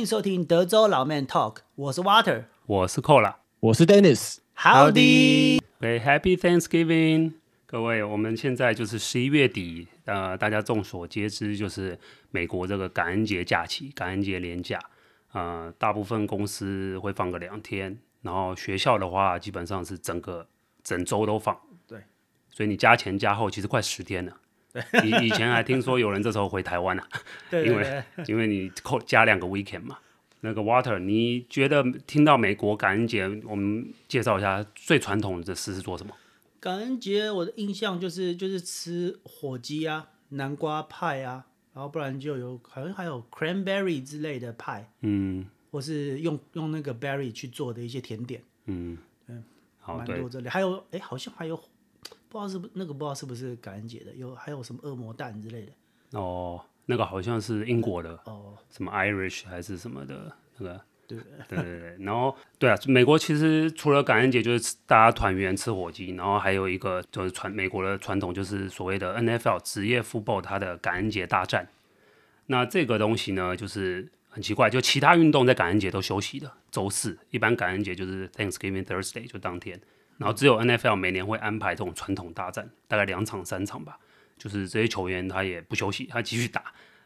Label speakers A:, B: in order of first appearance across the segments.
A: 迎收听德州老 Man Talk，我是 Water，
B: 我是 Cola，
C: 我是 Dennis。
A: Howdy，
B: 喂，Happy Thanksgiving，各位，我们现在就是十一月底，呃，大家众所皆知，就是美国这个感恩节假期，感恩节连假，呃，大部分公司会放个两天，然后学校的话，基本上是整个整周都放。
A: 对，
B: 所以你加前加后，其实快十天了。以以前还听说有人这时候回台湾呢、啊，
A: 对对对，
B: 因为因为你扣加两个 weekend 嘛。那个 Water，你觉得听到美国感恩节，我们介绍一下最传统的事是做什么？
A: 感恩节我的印象就是就是吃火鸡啊、南瓜派啊，然后不然就有好像还有 cranberry 之类的派，
B: 嗯，
A: 或是用用那个 berry 去做的一些甜点，
B: 嗯，
A: 嗯，
B: 好，
A: 蛮多这里，还有哎，好像还有。不知道是不那个不知道是不是感恩节的，有还有什么恶魔蛋之类的。
B: 哦，那个好像是英国的
A: 哦，
B: 什么 Irish 还是什么的那个，
A: 对。
B: 对对对，然后对啊，美国其实除了感恩节就是大家团圆吃火鸡，然后还有一个就是传美国的传统就是所谓的 NFL 职业 football 它的感恩节大战，那这个东西呢就是很奇怪，就其他运动在感恩节都休息的，周四。一般感恩节就是 Thanksgiving Thursday 就当天。然后只有 NFL 每年会安排这种传统大战，大概两场三场吧，就是这些球员他也不休息，他继续打。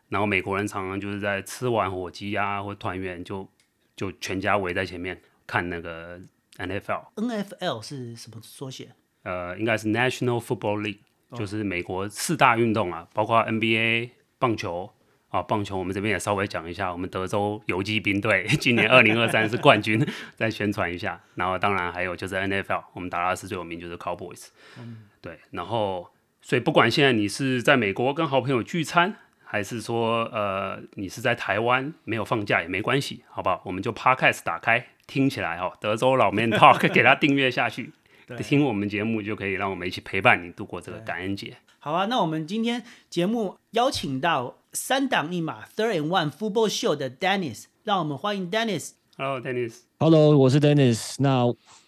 B: 然后美国人常常就是在吃完火鸡啊或团圆就就全家围在前面看那个 NFL。
A: NFL 是什么缩写？
B: 呃，应该是 National Football League，就是美国四大运动啊，包括 NBA 棒球。啊，棒球我们这边也稍微讲一下，我们德州游击兵队今年二零二三是冠军，再宣传一下。然后当然还有就是 NFL，我们达拉斯最有名就是 Cowboys，嗯，对。然后所以不管现在你是在美国跟好朋友聚餐，还是说呃你是在台湾没有放假也没关系，好不好？我们就 Podcast 打开听起来哦，德州老 Man Talk 给他订阅下去，听我们节目就可以让我们一起陪伴你度过这个感恩节。
A: 好啊，那我们今天节目邀请到三档一码 Third and One Football Show 的 Dennis，让我们欢迎 Dennis。
B: Hello，Dennis。
C: Hello，我是 Dennis。那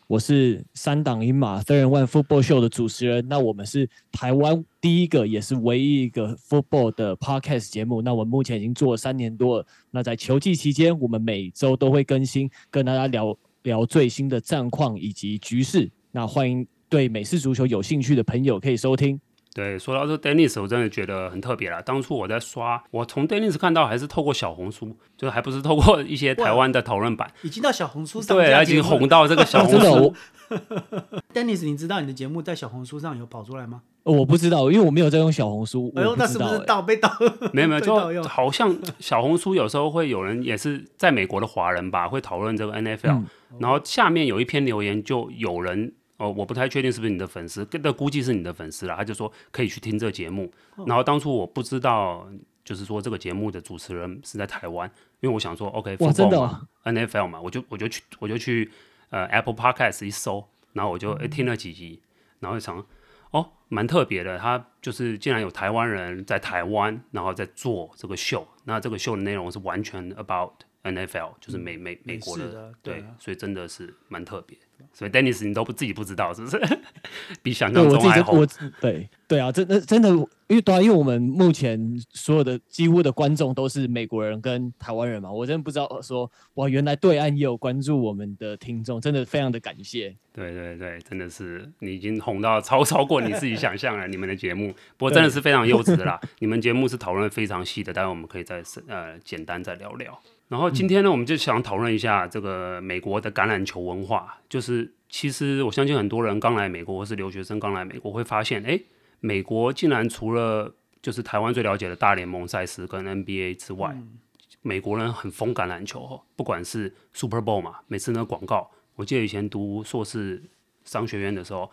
C: 我是三档一码 Third and One Football Show 的主持人。那我们是台湾第一个也是唯一一个 Football 的 Podcast 节目。那我们目前已经做了三年多了。那在球季期间，我们每周都会更新，跟大家聊聊最新的战况以及局势。那欢迎对美式足球有兴趣的朋友可以收听。
B: 对，说到这 Dennis，我真的觉得很特别啦。当初我在刷，我从 Dennis 看到还是透过小红书，就还不是透过一些台湾的讨论版，
A: 已经到小红书上，
B: 对，已经红到这个小红 书。
A: Dennis，你知道你的节目在小红书上有跑出来吗？
C: 我不知道，因为我没有在用小红书。
A: 哎呦，那是不是盗被盗？
B: 没有没有，就好像小红书有时候会有人也是在美国的华人吧，会讨论这个 NFL，、嗯、然后下面有一篇留言，就有人。哦，我不太确定是不是你的粉丝，但估计是你的粉丝了。他就说可以去听这个节目，然后当初我不知道，就是说这个节目的主持人是在台湾，因为我想说，OK，football 嘛，NFL 嘛，我就我就去我就去呃 Apple Podcast 一搜，然后我就诶听了几集，然后就想哦，蛮特别的，他就是竟然有台湾人在台湾，然后在做这个秀，那这个秀的内容是完全 about NFL，就是美美美国的，的对，对啊，所以真的是蛮特别。所以，Dennis，你都不自己不知道是不是？比想象中还好。
C: 对对啊，真的真的，因为对啊，因为我们目前所有的几乎的观众都是美国人跟台湾人嘛，我真的不知道说哇，原来对岸也有关注我们的听众，真的非常的感谢。
B: 对对对，真的是你已经红到超 超过你自己想象了，你们的节目，不过真的是非常优质的啦。你们节目是讨论非常细的，待会我们可以再呃简单再聊聊。然后今天呢，我们就想讨论一下这个美国的橄榄球文化。就是其实我相信很多人刚来美国或是留学生刚来美国会发现，哎，美国竟然除了就是台湾最了解的大联盟赛事跟 NBA 之外，美国人很疯橄榄球哦。不管是 Super Bowl 嘛，每次那广告，我记得以前读硕士商学院的时候，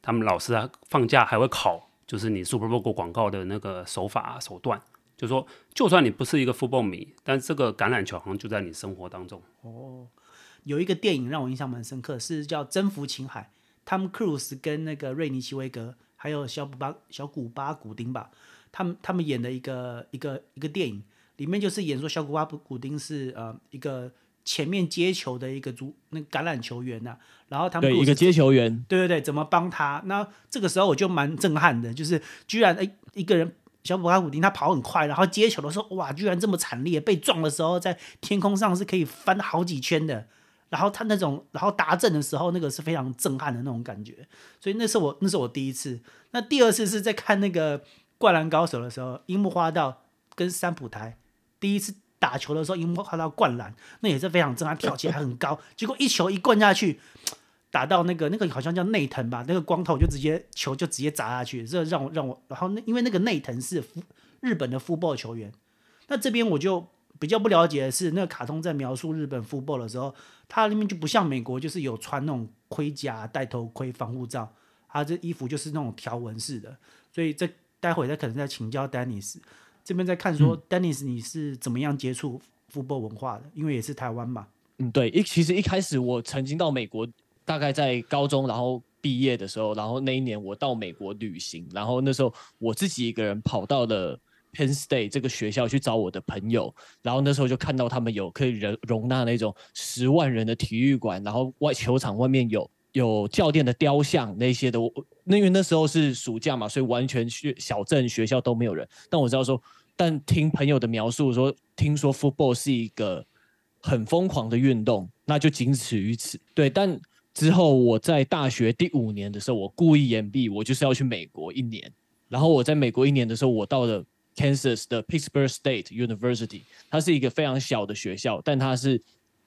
B: 他们老师啊放假还会考，就是你 Super Bowl 广告的那个手法手段。就说，就算你不是一个 football 迷，但这个橄榄球好像就在你生活当中。
A: 哦，有一个电影让我印象蛮深刻，是叫《征服情海》，Tom Cruise 跟那个瑞尼奇维格，还有小古巴小古巴古丁吧，他们他们演的一个一个一个电影，里面就是演说小古巴古丁是呃一个前面接球的一个足那个橄榄球员呐、啊，然后他们
C: 对一个接球员，
A: 对对对，怎么帮他？那这个时候我就蛮震撼的，就是居然哎一个人。小普拉古丁他跑很快，然后接球的时候，哇，居然这么惨烈，被撞的时候在天空上是可以翻好几圈的。然后他那种，然后达阵的时候，那个是非常震撼的那种感觉。所以那是我，那是我第一次。那第二次是在看那个《灌篮高手》的时候，樱木花道跟三浦台第一次打球的时候，樱木花道灌篮，那也是非常震撼，跳起来很高，结果一球一灌下去，打到那个那个好像叫内藤吧，那个光头就直接球就直接砸下去，这让我让我，然后那因为那个内藤是日本的 football 球员，那这边我就。比较不了解的是，那个卡通在描述日本 football 的时候，它那边就不像美国，就是有穿那种盔甲、戴头盔、防护罩，它这衣服就是那种条纹式的。所以这待会再可能再请教 Dennis，这边在看说、嗯、Dennis 你是怎么样接触 football 文化的？因为也是台湾嘛。
C: 嗯，对，一其实一开始我曾经到美国，大概在高中，然后毕业的时候，然后那一年我到美国旅行，然后那时候我自己一个人跑到了。Penn State 这个学校去找我的朋友，然后那时候就看到他们有可以容容纳那种十万人的体育馆，然后外球场外面有有教练的雕像那些的。我那因为那时候是暑假嘛，所以完全学小镇学校都没有人。但我知道说，但听朋友的描述说，听说 football 是一个很疯狂的运动，那就仅此于此。对，但之后我在大学第五年的时候，我故意延毕，我就是要去美国一年。然后我在美国一年的时候，我到了。Kansas 的 Pittsburgh State University，它是一个非常小的学校，但它是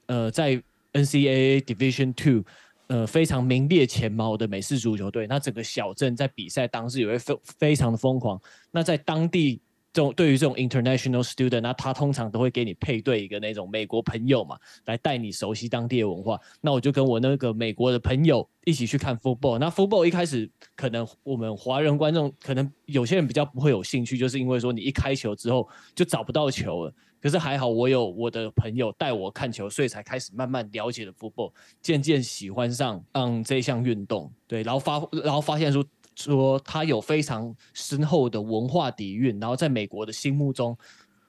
C: 呃在 NCAA Division Two 呃非常名列前茅的美式足球队。那整个小镇在比赛当日也会非非常的疯狂。那在当地。这种对于这种 international student，那他通常都会给你配对一个那种美国朋友嘛，来带你熟悉当地的文化。那我就跟我那个美国的朋友一起去看 football。那 football 一开始可能我们华人观众可能有些人比较不会有兴趣，就是因为说你一开球之后就找不到球了。可是还好我有我的朋友带我看球，所以才开始慢慢了解了 football，渐渐喜欢上嗯这项运动。对，然后发然后发现说。说他有非常深厚的文化底蕴，然后在美国的心目中，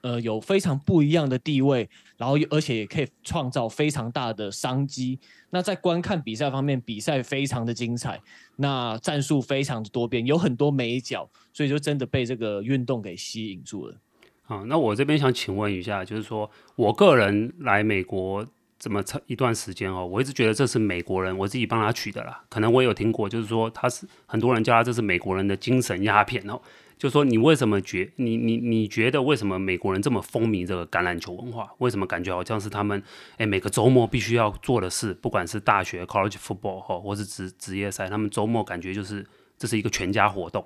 C: 呃，有非常不一样的地位，然后而且也可以创造非常大的商机。那在观看比赛方面，比赛非常的精彩，那战术非常的多变，有很多美角，所以就真的被这个运动给吸引住了。
B: 好，那我这边想请问一下，就是说我个人来美国。这么长一段时间哦，我一直觉得这是美国人，我自己帮他取的啦。可能我有听过，就是说他是很多人叫他这是美国人的精神鸦片哦。就说你为什么觉你你你觉得为什么美国人这么风靡这个橄榄球文化？为什么感觉好像是他们哎每个周末必须要做的事？不管是大学 college football 哈，或是职职业赛，他们周末感觉就是这是一个全家活动。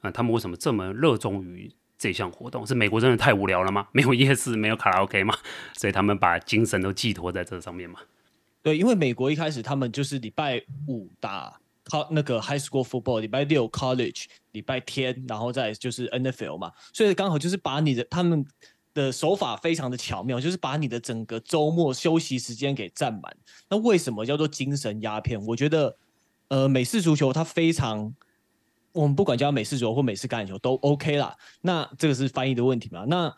B: 啊，他们为什么这么热衷于？这项活动是美国真的太无聊了吗？没有夜市，没有卡拉 OK 吗？所以他们把精神都寄托在这上面嘛？
C: 对，因为美国一开始他们就是礼拜五打那个 High School Football，礼拜六 College，礼拜天然后再就是 NFL 嘛，所以刚好就是把你的他们的手法非常的巧妙，就是把你的整个周末休息时间给占满。那为什么叫做精神鸦片？我觉得，呃，美式足球它非常。我们不管叫美式足球或美式橄榄球都 OK 啦。那这个是翻译的问题嘛？那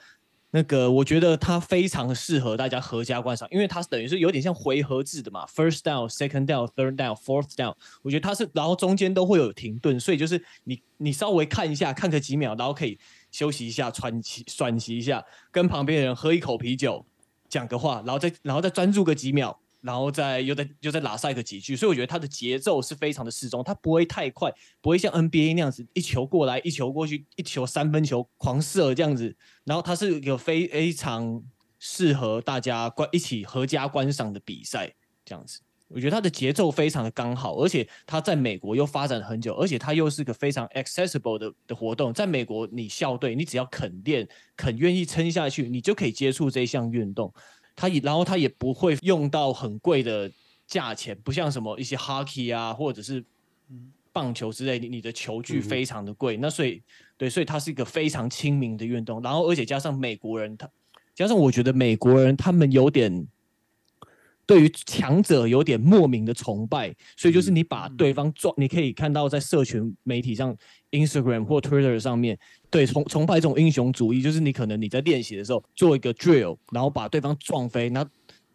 C: 那个我觉得它非常适合大家合家观赏，因为它是等于是有点像回合制的嘛，First down, Second down, Third down, Fourth down。我觉得它是，然后中间都会有停顿，所以就是你你稍微看一下，看个几秒，然后可以休息一下，喘气喘息一下，跟旁边的人喝一口啤酒，讲个话，然后再然后再专注个几秒。然后再又再又再拉赛个几句，所以我觉得它的节奏是非常的适中，它不会太快，不会像 NBA 那样子一球过来一球过去，一球三分球狂射这样子。然后它是一个非常适合大家观一起合家观赏的比赛这样子。我觉得它的节奏非常的刚好，而且它在美国又发展了很久，而且它又是个非常 accessible 的的活动。在美国，你校队你只要肯练，肯愿意撑下去，你就可以接触这项运动。它也，然后它也不会用到很贵的价钱，不像什么一些 hockey 啊，或者是棒球之类的，你的球具非常的贵。嗯、那所以，对，所以它是一个非常亲民的运动。然后，而且加上美国人，他加上我觉得美国人他们有点。对于强者有点莫名的崇拜，所以就是你把对。方撞，你可以看到在社群媒体上，Instagram 或 Twitter 上面，对崇崇拜这种英雄主义，就是你可能你在练习的时候做一个 drill，然后把对方撞飞，那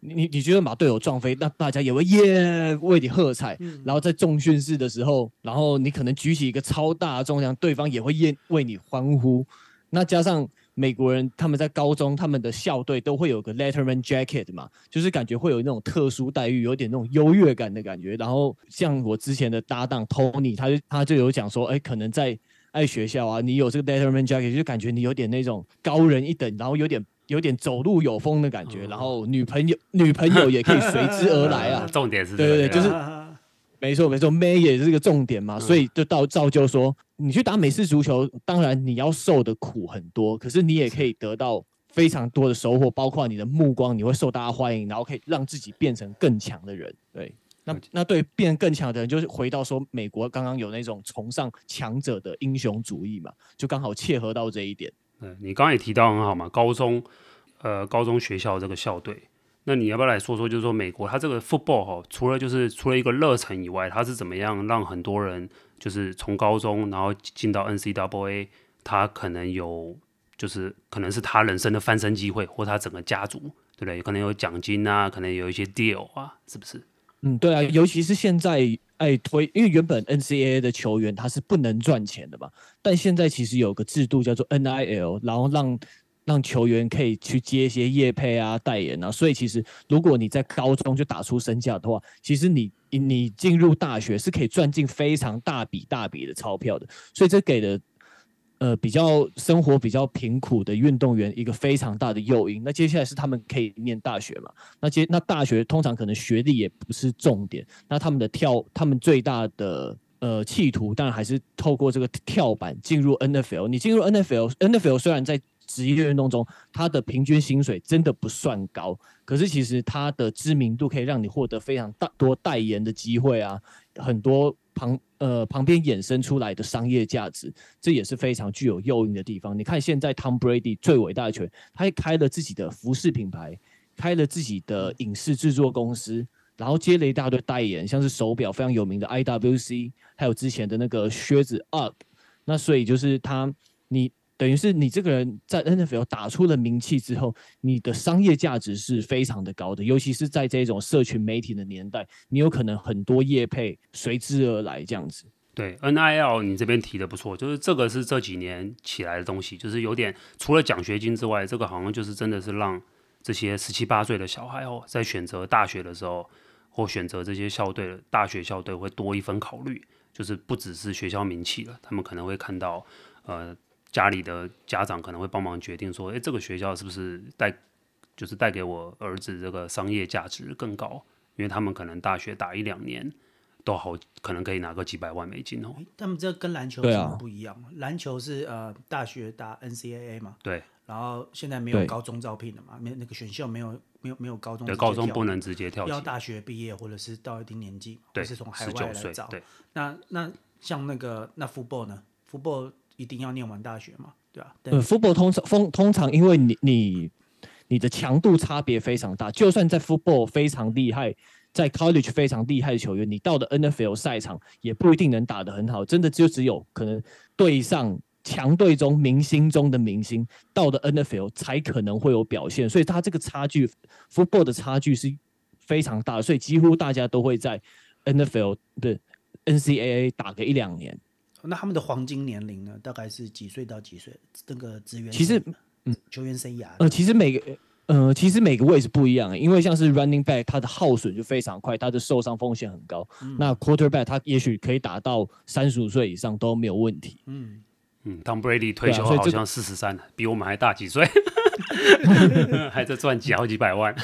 C: 你你觉得把队友撞飞，那大家也会耶为你喝彩，然后在重训室的时候，然后你可能举起一个超大的重量，对方也会耶为你欢呼。那加上美国人他们在高中他们的校队都会有个 Letterman Jacket 嘛，就是感觉会有那种特殊待遇，有点那种优越感的感觉。然后像我之前的搭档 Tony，他就他就有讲说，哎，可能在爱学校啊，你有这个 Letterman Jacket，就感觉你有点那种高人一等，然后有点有点走路有风的感觉，然后女朋友女朋友也可以随之而来啊。
B: 重点是
C: 对对对，就是。没错没错，May 也是一个重点嘛，所以就到造就说，你去打美式足球，当然你要受的苦很多，可是你也可以得到非常多的收获，包括你的目光，你会受大家欢迎，然后可以让自己变成更强的人。对，那那对变更强的人，就是回到说，美国刚刚有那种崇尚强者的英雄主义嘛，就刚好切合到这一点。
B: 嗯，你刚刚也提到很好嘛，高中，呃，高中学校这个校队。那你要不要来说说，就是说美国它这个 football 哈，除了就是除了一个热忱以外，它是怎么样让很多人就是从高中然后进到 NCAA，他可能有就是可能是他人生的翻身机会，或他整个家族，对不对？可能有奖金啊，可能有一些 deal 啊，是不是？
C: 嗯，对啊，尤其是现在爱推，因为原本 NCAA 的球员他是不能赚钱的嘛，但现在其实有个制度叫做 NIL，然后让让球员可以去接一些业配啊、代言啊，所以其实如果你在高中就打出身价的话，其实你你进入大学是可以赚进非常大笔大笔的钞票的。所以这给了呃比较生活比较贫苦的运动员一个非常大的诱因。那接下来是他们可以念大学嘛？那接那大学通常可能学历也不是重点，那他们的跳他们最大的呃企图当然还是透过这个跳板进入 NFL。你进入 NFL，NFL 虽然在职业运动中，他的平均薪水真的不算高，可是其实他的知名度可以让你获得非常大多代言的机会啊，很多旁呃旁边衍生出来的商业价值，这也是非常具有诱因的地方。你看现在 Tom Brady 最伟大的球员，他还开了自己的服饰品牌，开了自己的影视制作公司，然后接了一大堆代言，像是手表非常有名的 IWC，还有之前的那个靴子 UP。那所以就是他你。等于是你这个人在 NFL 打出了名气之后，你的商业价值是非常的高的，尤其是在这种社群媒体的年代，你有可能很多业配随之而来这样子。
B: 对，NIL 你这边提的不错，就是这个是这几年起来的东西，就是有点除了奖学金之外，这个好像就是真的是让这些十七八岁的小孩哦，在选择大学的时候或选择这些校队的大学校队会多一分考虑，就是不只是学校名气了，他们可能会看到呃。家里的家长可能会帮忙决定说，诶，这个学校是不是带，就是带给我儿子这个商业价值更高？因为他们可能大学打一两年，都好，可能可以拿个几百万美金哦。
A: 他们这跟篮球什么不一样？啊、篮球是呃大学打 NCAA 嘛？
B: 对。
A: 然后现在没有高中招聘的嘛？没那个选秀没有没有没有高中。
B: 对，高中不能直接跳。
A: 要大学毕业或者是到一定年纪，对，是从海外来找。
B: 对。
A: 那那像那个那 football 呢？football 一定要念完大学嘛？对啊，
C: 对。football 通常通通常，因为你你你的强度差别非常大，就算在 football 非常厉害，在 college 非常厉害的球员，你到的 NFL 赛场也不一定能打得很好。真的就只有可能对上强队中明星中的明星，到的 NFL 才可能会有表现。所以他这个差距，football 的差距是非常大，所以几乎大家都会在 NFL 的 NCAA 打个一两年。
A: 那他们的黄金年龄呢？大概是几岁到几岁？那个职员
C: 其实，嗯，
A: 球员生涯，
C: 呃，其实每个，呃，其实每个位置不一样，因为像是 running back，他的耗损就非常快，他的受伤风险很高。嗯、那 quarterback 他也许可以打到三十五岁以上都没有问题。
B: 嗯嗯，Tom Brady 退休好像四十三，比我们还大几岁，还在赚几好几百万。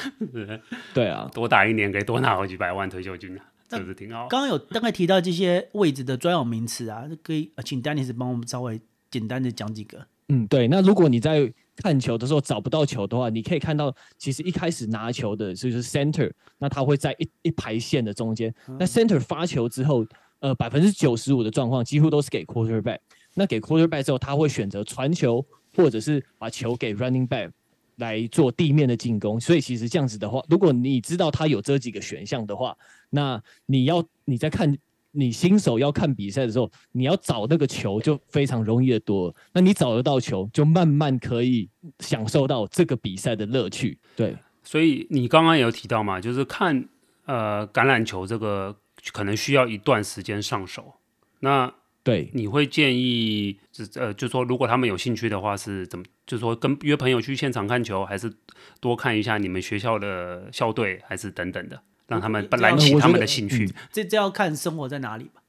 C: 对啊，
B: 多打一年可以多拿好几百万退休金啊。是不是挺好？
A: 刚刚有大概提到这些位置的专有名词啊，可以请丹尼斯帮我们稍微简单的讲几个。
C: 嗯，对。那如果你在看球的时候找不到球的话，你可以看到，其实一开始拿球的就是 center，那他会在一一排线的中间。那 center 发球之后，呃，百分之九十五的状况几乎都是给 quarterback。那给 quarterback 之后，他会选择传球，或者是把球给 running back。来做地面的进攻，所以其实这样子的话，如果你知道他有这几个选项的话，那你要你在看你新手要看比赛的时候，你要找那个球就非常容易的多。那你找得到球，就慢慢可以享受到这个比赛的乐趣。对，
B: 所以你刚刚也有提到嘛，就是看呃橄榄球这个可能需要一段时间上手。那
C: 对，
B: 你会建议，呃，就说如果他们有兴趣的话，是怎么？就说跟约朋友去现场看球，还是多看一下你们学校的校队，还是等等的，让他们燃起他们的兴趣。
A: 这这要看生活在哪里吧。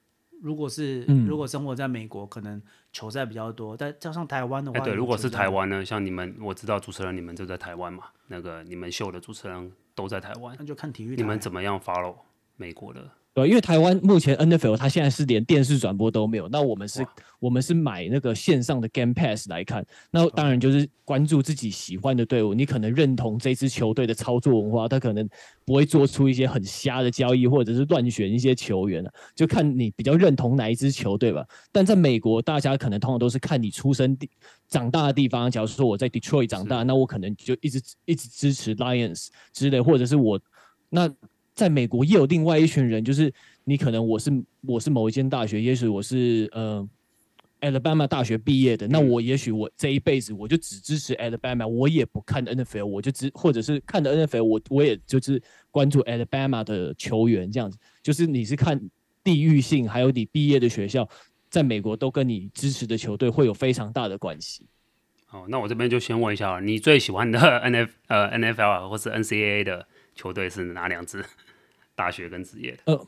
A: 如果是、嗯、如果生活在美国，可能球赛比较多。但加上台湾的话，
B: 欸、对，如果是台湾呢，像你们，我知道主持人你们就在台湾嘛，那个你们秀的主持人都在台湾，
A: 那就看体育。
B: 你们怎么样 follow 美国的？
C: 对，因为台湾目前 NFL 它现在是连电视转播都没有，那我们是，我们是买那个线上的 Game Pass 来看，那当然就是关注自己喜欢的队伍，你可能认同这支球队的操作文化，他可能不会做出一些很瞎的交易，或者是乱选一些球员，就看你比较认同哪一支球队吧。但在美国，大家可能通常都是看你出生地、长大的地方，假如说我在 Detroit 长大，那我可能就一直一直支持 Lions 之类，或者是我那。在美国也有另外一群人，就是你可能我是我是某一间大学，也许我是呃 Alabama 大学毕业的，那我也许我这一辈子我就只支持 Alabama，我也不看 NFL，我就只或者是看的 NFL，我我也就是关注 Alabama 的球员这样子，就是你是看地域性，还有你毕业的学校，在美国都跟你支持的球队会有非常大的关系。
B: 好，那我这边就先问一下，你最喜欢的 N F 呃 NFL 或是 NCAA 的球队是哪两支？大学跟职业的，呃，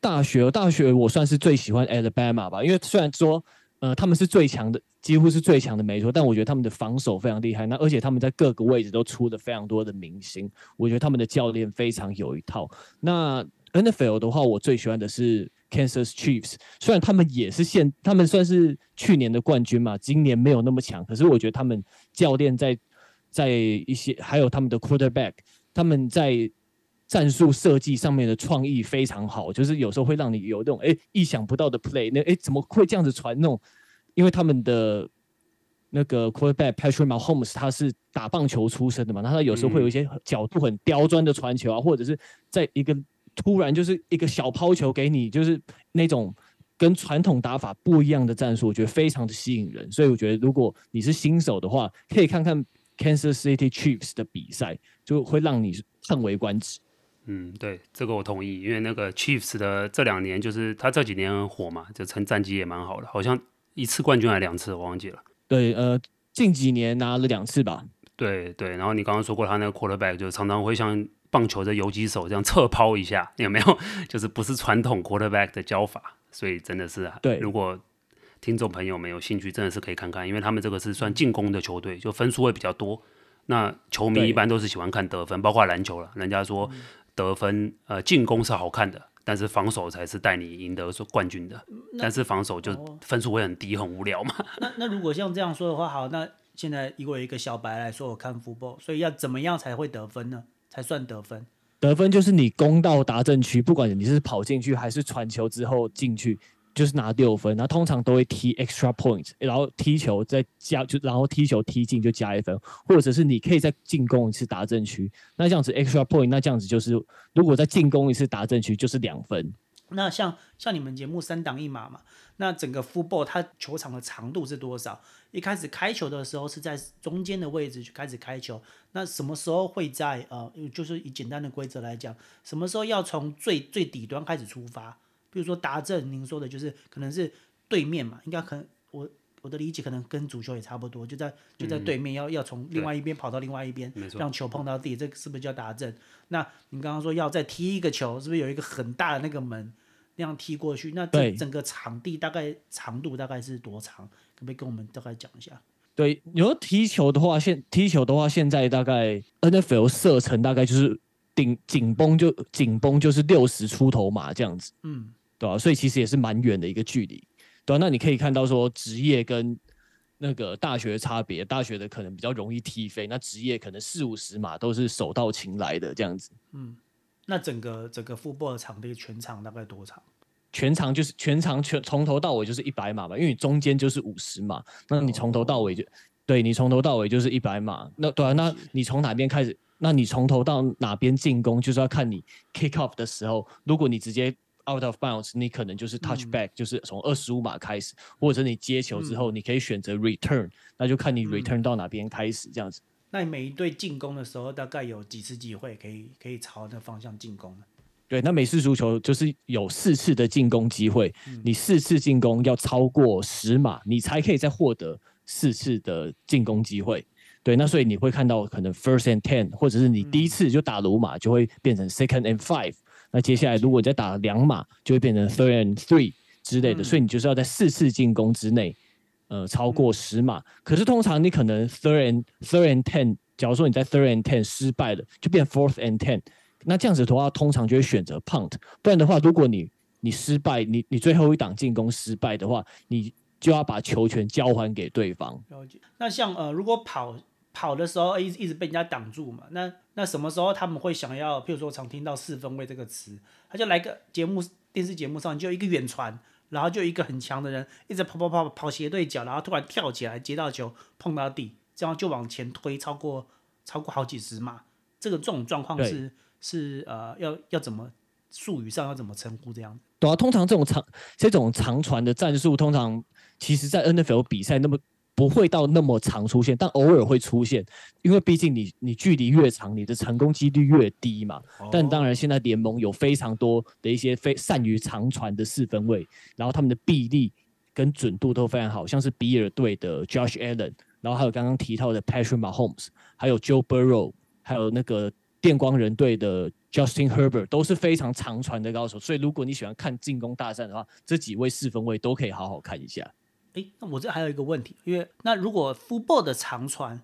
C: 大学大学我算是最喜欢 Alabama 吧，因为虽然说，呃，他们是最强的，几乎是最强的没错，但我觉得他们的防守非常厉害，那而且他们在各个位置都出了非常多的明星，我觉得他们的教练非常有一套。那 NFL 的话，我最喜欢的是 Kansas Chiefs，虽然他们也是现，他们算是去年的冠军嘛，今年没有那么强，可是我觉得他们教练在在一些，还有他们的 Quarterback，他们在。战术设计上面的创意非常好，就是有时候会让你有那种哎意想不到的 play，那哎怎么会这样子传那种？因为他们的那个 quarterback Patrick Mahomes 他是打棒球出身的嘛，那他有时候会有一些角度很刁钻的传球啊，或者是在一个突然就是一个小抛球给你，就是那种跟传统打法不一样的战术，我觉得非常的吸引人。所以我觉得如果你是新手的话，可以看看 Kansas City Chiefs 的比赛，就会让你叹为观止。
B: 嗯，对，这个我同意，因为那个 Chiefs 的这两年，就是他这几年很火嘛，就成战绩也蛮好的，好像一次冠军还两次，我忘记了。
C: 对，呃，近几年拿了两次吧。
B: 对对，然后你刚刚说过他那个 quarterback 就常常会像棒球的游击手这样侧抛一下，有没有？就是不是传统 quarterback 的教法，所以真的是对。如果听众朋友们有兴趣，真的是可以看看，因为他们这个是算进攻的球队，就分数会比较多。那球迷一般都是喜欢看得分，包括篮球了，人家说。得分，呃，进攻是好看的，但是防守才是带你赢得说冠军的。但是防守就分数会很低，很无聊嘛。
A: 那那如果像这样说的话，好，那现在以我一个小白来说，我看 football，所以要怎么样才会得分呢？才算得分？
C: 得分就是你攻到达阵区，不管你是跑进去还是传球之后进去。就是拿六分，那通常都会踢 extra point，然后踢球再加就，然后踢球踢进就加一分，或者是你可以再进攻一次达阵区，那这样子 extra point，那这样子就是如果再进攻一次达阵区就是两分。
A: 那像像你们节目三档一码嘛，那整个 football 它球场的长度是多少？一开始开球的时候是在中间的位置去开始开球，那什么时候会在呃，就是以简单的规则来讲，什么时候要从最最底端开始出发？比如说达阵，您说的就是可能是对面嘛，应该可能我我的理解可能跟足球也差不多，就在就在对面要，要、嗯、要从另外一边跑到另外一边，让球碰到地，这个是不是叫达阵？那你刚刚说要再踢一个球，是不是有一个很大的那个门那样踢过去？那这整个场地大概长度大概是多长？可不可以跟我们大概讲一下？
C: 对，你说踢球的话，现踢球的话，现在大概 NFL 射程大概就是顶紧绷就紧绷就是六十出头码这样子，嗯。对啊，所以其实也是蛮远的一个距离，对啊，那你可以看到说职业跟那个大学的差别，大学的可能比较容易踢飞，那职业可能四五十码都是手到擒来的这样子。
A: 嗯，那整个整个 football 的场地全长大概多长？
C: 全长就是全长全从头到尾就是一百码嘛，因为你中间就是五十码，那你从头到尾就、哦、对你从头到尾就是一百码。那对啊，那你从哪边开始？那你从头到哪边进攻，就是要看你 kick off 的时候，如果你直接 out of bounds，你可能就是 touchback，、嗯、就是从二十五码开始，或者你接球之后，你可以选择 return，、嗯、那就看你 return 到哪边开始这样子。
A: 那你每一队进攻的时候，大概有几次机会可以可以朝那方向进攻呢？
C: 对，那美式足球就是有四次的进攻机会，嗯、你四次进攻要超过十码，你才可以再获得四次的进攻机会。对，那所以你会看到可能 first and ten，或者是你第一次就打罗马就会变成 second and five。那接下来如果你再打两码，就会变成 third and three 之类的。嗯、所以你就是要在四次进攻之内，呃，超过十码。嗯、可是通常你可能 third and third and ten，假如说你在 third and ten 失败了，就变 fourth and ten。那这样子的话，通常就会选择 punt。不然的话，如果你你失败，你你最后一档进攻失败的话，你就要把球权交还给对方。
A: 了解。那像呃，如果跑跑的时候一直一直被人家挡住嘛，那那什么时候他们会想要？譬如说，常听到四分卫这个词，他就来个节目电视节目上就一个远传，然后就一个很强的人一直跑跑跑跑斜对角，然后突然跳起来接到球碰到地，这样就往前推超过超过好几十码。这个这种状况是。是呃，要要怎么术语上要怎么称呼这样子？
C: 对啊，通常这种长这种长传的战术，通常其实在 NFL 比赛那么不会到那么常出现，但偶尔会出现，因为毕竟你你距离越长，你的成功几率越低嘛。哦、但当然，现在联盟有非常多的一些非善于长传的四分卫，然后他们的臂力跟准度都非常好，像是比尔队的 Josh Allen，然后还有刚刚提到的 Patrick Mahomes，还有 Joe Burrow，还有那个。电光人队的 Justin Herbert 都是非常长传的高手，所以如果你喜欢看进攻大战的话，这几位四分卫都可以好好看一下。
A: 诶，那我这还有一个问题，因为那如果 football 的长传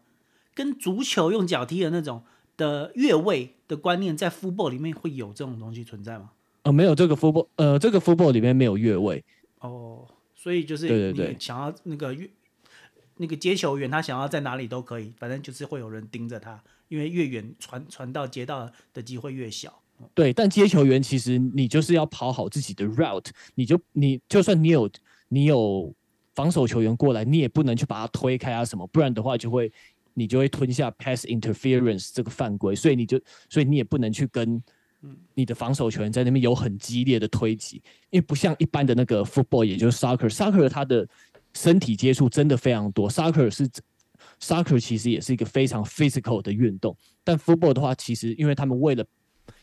A: 跟足球用脚踢的那种的越位的观念，在 football 里面会有这种东西存在吗？
C: 呃，没有这个 football，呃，这个 football 里面没有越位。
A: 哦，所以就是你想要那个越那个接球员，他想要在哪里都可以，反正就是会有人盯着他。因为越远传传到接到的机会越小，
C: 对。但接球员其实你就是要跑好自己的 route，你就你就算你有你有防守球员过来，你也不能去把他推开啊什么，不然的话就会你就会吞下 pass interference 这个犯规，所以你就所以你也不能去跟你的防守球员在那边有很激烈的推挤，因为不像一般的那个 football，也就是 soccer，soccer 它的身体接触真的非常多，soccer 是。Soccer 其实也是一个非常 physical 的运动，但 football 的话，其实因为他们为了，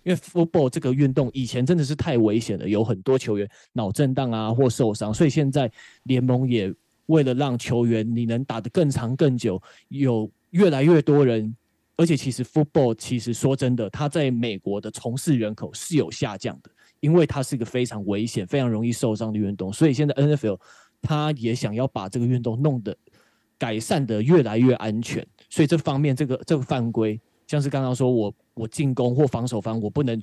C: 因为 football 这个运动以前真的是太危险了，有很多球员脑震荡啊或受伤，所以现在联盟也为了让球员你能打得更长更久，有越来越多人，而且其实 football 其实说真的，它在美国的从事人口是有下降的，因为它是一个非常危险、非常容易受伤的运动，所以现在 NFL 他也想要把这个运动弄得。改善的越来越安全，所以这方面这个这个犯规，像是刚刚说我我进攻或防守方，我不能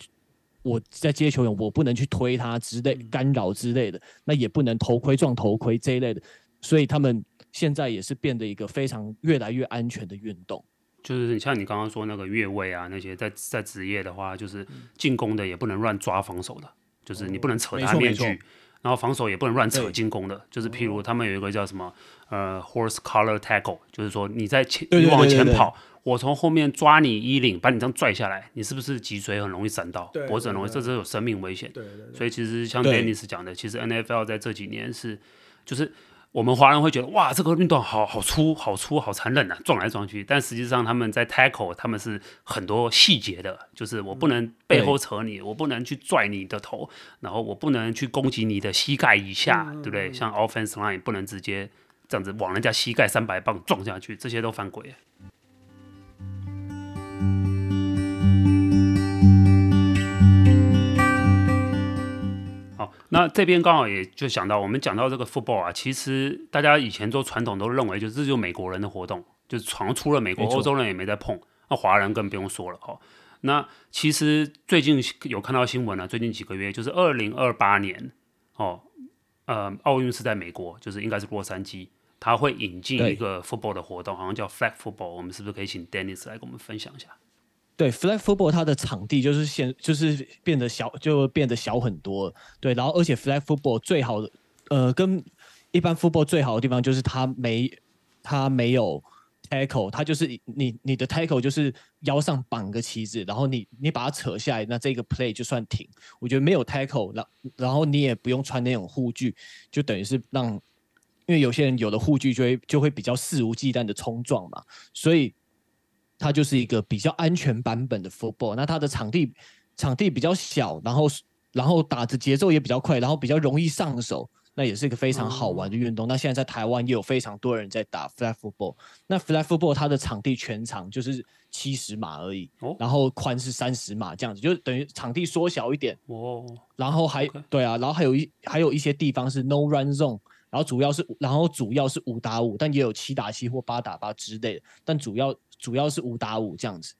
C: 我在接球员，我不能去推他之类干扰之类的，那也不能头盔撞头盔这一类的，所以他们现在也是变得一个非常越来越安全的运动。
B: 就是你像你刚刚说那个越位啊，那些在在职业的话，就是进攻的也不能乱抓防守的，就是你不能扯他面具。然后防守也不能乱扯进攻的，就是譬如他们有一个叫什么呃 horse collar tackle，就是说你在前你往前跑，我从后面抓你衣领，把你这样拽下来，你是不是脊髓很容易闪到，脖子很容易，这是有生命危险。所以其实像 Dennis 讲的，其实 NFL 在这几年是就是。我们华人会觉得哇，这个运动好好粗、好粗、好残忍啊，撞来撞去。但实际上他们在 tackle，他们是很多细节的，就是我不能背后扯你，我不能去拽你的头，然后我不能去攻击你的膝盖以下，对不对？像 offense line 不能直接这样子往人家膝盖三百磅撞下去，这些都犯规。那这边刚好也就想到，我们讲到这个 football 啊，其实大家以前做传统都认为，就这就是美国人的活动，就是好像除了美国，欧洲人也没在碰，那华人更不用说了哦。那其实最近有看到新闻了，最近几个月，就是二零二八年哦，呃，奥运是在美国，就是应该是洛杉矶，他会引进一个 football 的活动，好像叫 flag football，我们是不是可以请 Dennis 来跟我们分享一下？
C: 对，flag football 它的场地就是现就是变得小，就变得小很多。对，然后而且 flag football 最好的，呃，跟一般 football 最好的地方就是它没它没有 tackle，它就是你你的 tackle 就是腰上绑个旗子，然后你你把它扯下来，那这个 play 就算停。我觉得没有 tackle，然然后你也不用穿那种护具，就等于是让，因为有些人有了护具就会就会比较肆无忌惮的冲撞嘛，所以。它就是一个比较安全版本的 football，那它的场地场地比较小，然后然后打的节奏也比较快，然后比较容易上手。那也是一个非常好玩的运动。嗯、那现在在台湾也有非常多人在打 flag football。那 flag football 它的场地全长就是七十码而已，哦、然后宽是三十码这样子，就等于场地缩小一点。哦。然后还对啊，然后还有一还有一些地方是 no run zone，然后主要是然后主要是五打五，但也有七打七或八打八之类的，但主要主要是五打五这样子。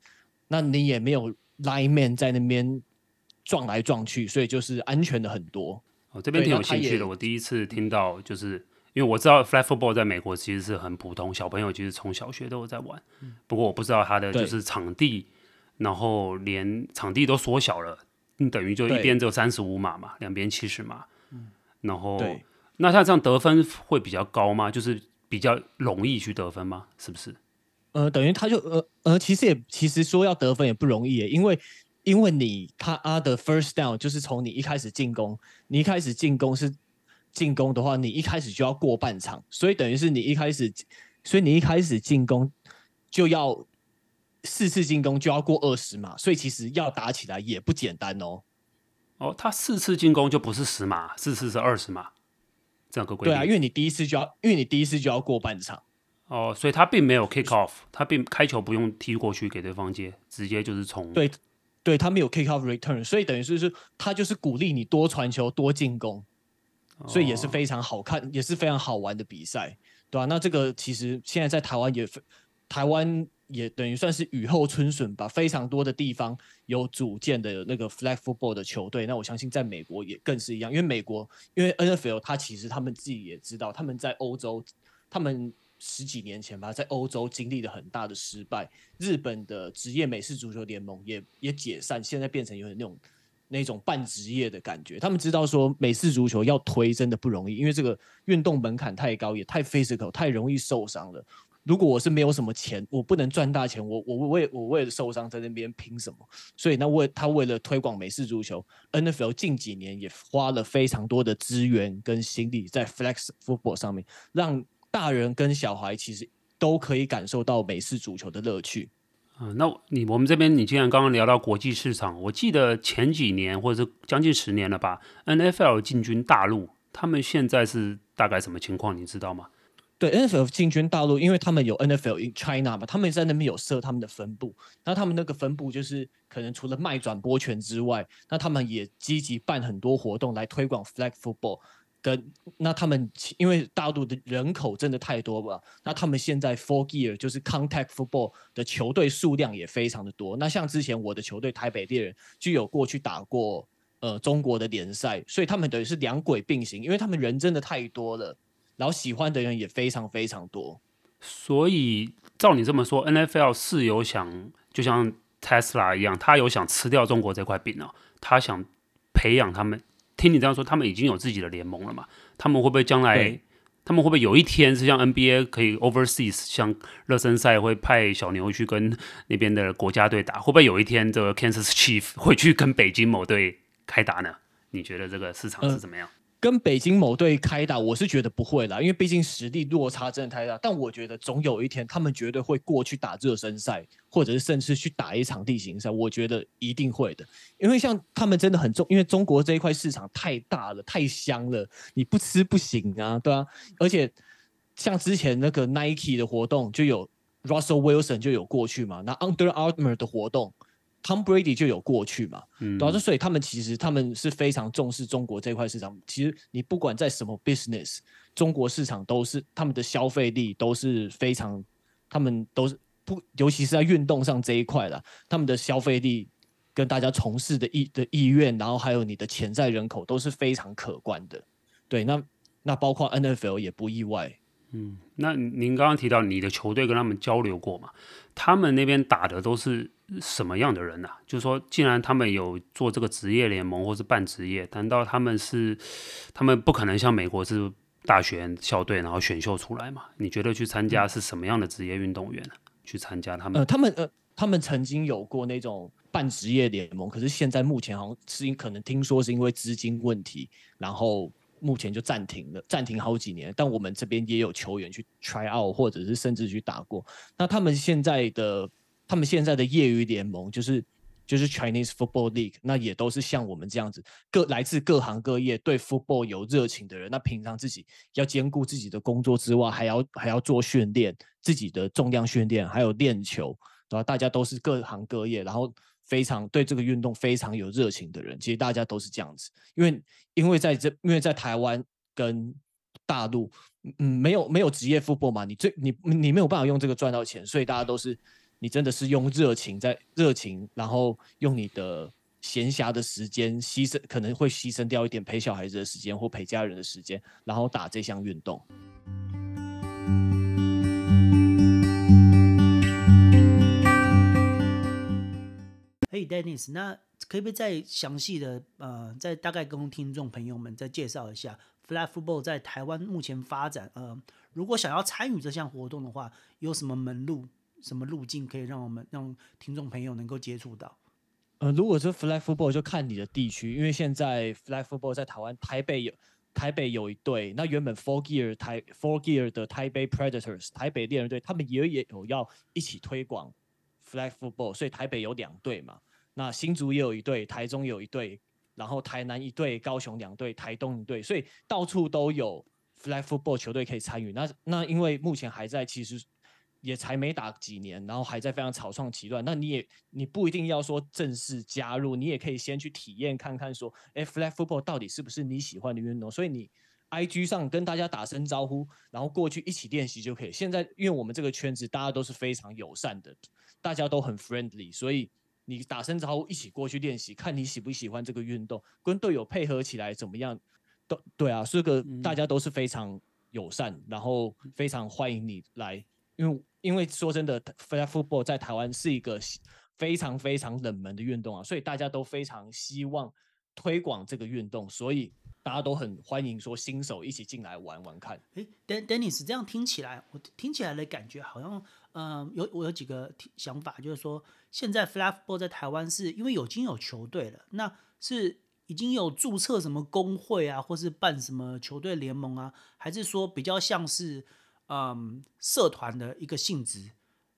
C: 那你也没有 line man 在那边撞来撞去，所以就是安全的很多。
B: 哦这边挺有兴趣的。我第一次听到，就是因为我知道 flag football 在美国其实是很普通，小朋友其实从小学都有在玩。不过我不知道它的就是场地，然后连场地都缩小了，你等于就一边只有三十五码嘛，两边七十码。然后，那像这样得分会比较高吗？就是比较容易去得分吗？是不是？
C: 呃，等于他就呃呃，其实也其实说要得分也不容易耶，因为。因为你他啊的 first down 就是从你一开始进攻，你一开始进攻是进攻的话，你一开始就要过半场，所以等于是你一开始，所以你一开始进攻就要四次进攻就要过二十码，所以其实要打起来也不简单哦。
B: 哦，他四次进攻就不是十码，四次是二十码，这样个规定。
C: 对啊，因为你第一次就要，因为你第一次就要过半场。
B: 哦，所以他并没有 kick off，他并开球不用踢过去给对方接，直接就是从
C: 对。对，他没有 kick off return，所以等于是是他就是鼓励你多传球多进攻，所以也是非常好看，哦、也是非常好玩的比赛，对吧、啊？那这个其实现在在台湾也台湾也等于算是雨后春笋吧，非常多的地方有组建的那个 flag football 的球队。那我相信在美国也更是一样，因为美国因为 NFL 他其实他们自己也知道，他们在欧洲他们。十几年前吧，在欧洲经历了很大的失败。日本的职业美式足球联盟也也解散，现在变成有点那种那种半职业的感觉。他们知道说美式足球要推真的不容易，因为这个运动门槛太高，也太 physical，太容易受伤了。如果我是没有什么钱，我不能赚大钱，我我为我为了受伤在那边拼什么？所以那为他为了推广美式足球，NFL 近几年也花了非常多的资源跟心力在 Flex football 上面，让。大人跟小孩其实都可以感受到美式足球的乐趣。
B: 嗯，那你我们这边，你既然刚刚聊到国际市场，我记得前几年或者是将近十年了吧，NFL 进军大陆，他们现在是大概什么情况？你知道吗？
C: 对，NFL 进军大陆，因为他们有 NFL in China 嘛，他们在那边有设他们的分部，那他们那个分部就是可能除了卖转播权之外，那他们也积极办很多活动来推广 Flag Football。跟那他们因为大陆的人口真的太多吧，那他们现在 Four Gear 就是 Contact Football 的球队数量也非常的多。那像之前我的球队台北猎人就有过去打过呃中国的联赛，所以他们等于是两轨并行，因为他们人真的太多了，然后喜欢的人也非常非常多。
B: 所以照你这么说，NFL 是有想就像 Tesla 一样，他有想吃掉中国这块饼啊，他想培养他们。听你这样说，他们已经有自己的联盟了嘛？他们会不会将来，他们会不会有一天是像 NBA 可以 overseas，像热身赛会派小牛去跟那边的国家队打？会不会有一天这个 Kansas Chief 会去跟北京某队开打呢？你觉得这个市场是怎么样？呃
C: 跟北京某队开打，我是觉得不会啦，因为毕竟实力落差真的太大。但我觉得总有一天，他们绝对会过去打热身赛，或者是甚至去打一场地形赛。我觉得一定会的，因为像他们真的很重，因为中国这一块市场太大了，太香了，你不吃不行啊，对啊。而且像之前那个 Nike 的活动，就有 Russell Wilson 就有过去嘛，那 Under Armour 的活动。Tom Brady 就有过去嘛，嗯，对啊，所以他们其实他们是非常重视中国这块市场。其实你不管在什么 business，中国市场都是他们的消费力都是非常，他们都是不，尤其是在运动上这一块啦，他们的消费力跟大家从事的意的意愿，然后还有你的潜在人口都是非常可观的。对，那那包括 NFL 也不意外。
B: 嗯，那您刚刚提到你的球队跟他们交流过嘛？他们那边打的都是。什么样的人呢、啊？就是说，既然他们有做这个职业联盟或是半职业，难道他们是他们不可能像美国是大学校队然后选秀出来嘛？你觉得去参加是什么样的职业运动员呢、啊？去参加他们？
C: 呃，他们呃，他们曾经有过那种半职业联盟，可是现在目前好像是因可能听说是因为资金问题，然后目前就暂停了，暂停好几年。但我们这边也有球员去 try out，或者是甚至去打过。那他们现在的。他们现在的业余联盟就是就是 Chinese Football League，那也都是像我们这样子，各来自各行各业对 football 有热情的人。那平常自己要兼顾自己的工作之外，还要还要做训练，自己的重量训练，还有练球，然后大家都是各行各业，然后非常对这个运动非常有热情的人。其实大家都是这样子，因为因为在这因为在台湾跟大陆，嗯，没有没有职业 football 嘛，你最你你没有办法用这个赚到钱，所以大家都是。你真的是用热情在热情，然后用你的闲暇的时间牺牲，可能会牺牲掉一点陪小孩子的时间或陪家人的时间，然后打这项运动。
A: 嘿，Dennis，那可不可以再详细的呃，再大概跟听众朋友们再介绍一下，Flat Football 在台湾目前发展？呃，如果想要参与这项活动的话，有什么门路？什么路径可以让我们让听众朋友能够接触到？
C: 呃，如果是 Flag Football，就看你的地区，因为现在 Flag Football 在台湾台北有台北有一队，那原本 Four Gear 台 Four Gear 的台北 Predators 台北猎人队，他们也也有要一起推广 Flag Football，所以台北有两队嘛。那新竹也有一队，台中有一队，然后台南一队，高雄两队，台东一队，所以到处都有 Flag Football 球队可以参与。那那因为目前还在其实。也才没打几年，然后还在非常草创期段。那你也你不一定要说正式加入，你也可以先去体验看看，说，哎，Flag Football 到底是不是你喜欢的运动？所以你 IG 上跟大家打声招呼，然后过去一起练习就可以。现在因为我们这个圈子大家都是非常友善的，大家都很 friendly，所以你打声招呼一起过去练习，看你喜不喜欢这个运动，跟队友配合起来怎么样？都对啊，这个大家都是非常友善，然后非常欢迎你来，因为。因为说真的，Flag Football 在台湾是一个非常非常冷门的运动啊，所以大家都非常希望推广这个运动，所以大家都很欢迎说新手一起进来玩玩看。
A: 诶，Dennis 这样听起来，我听起来的感觉好像，嗯、有我有几个想法，就是说现在 Flag Football 在台湾是因为已经有球队了，那是已经有注册什么工会啊，或是办什么球队联盟啊，还是说比较像是？嗯，社团的一个性质，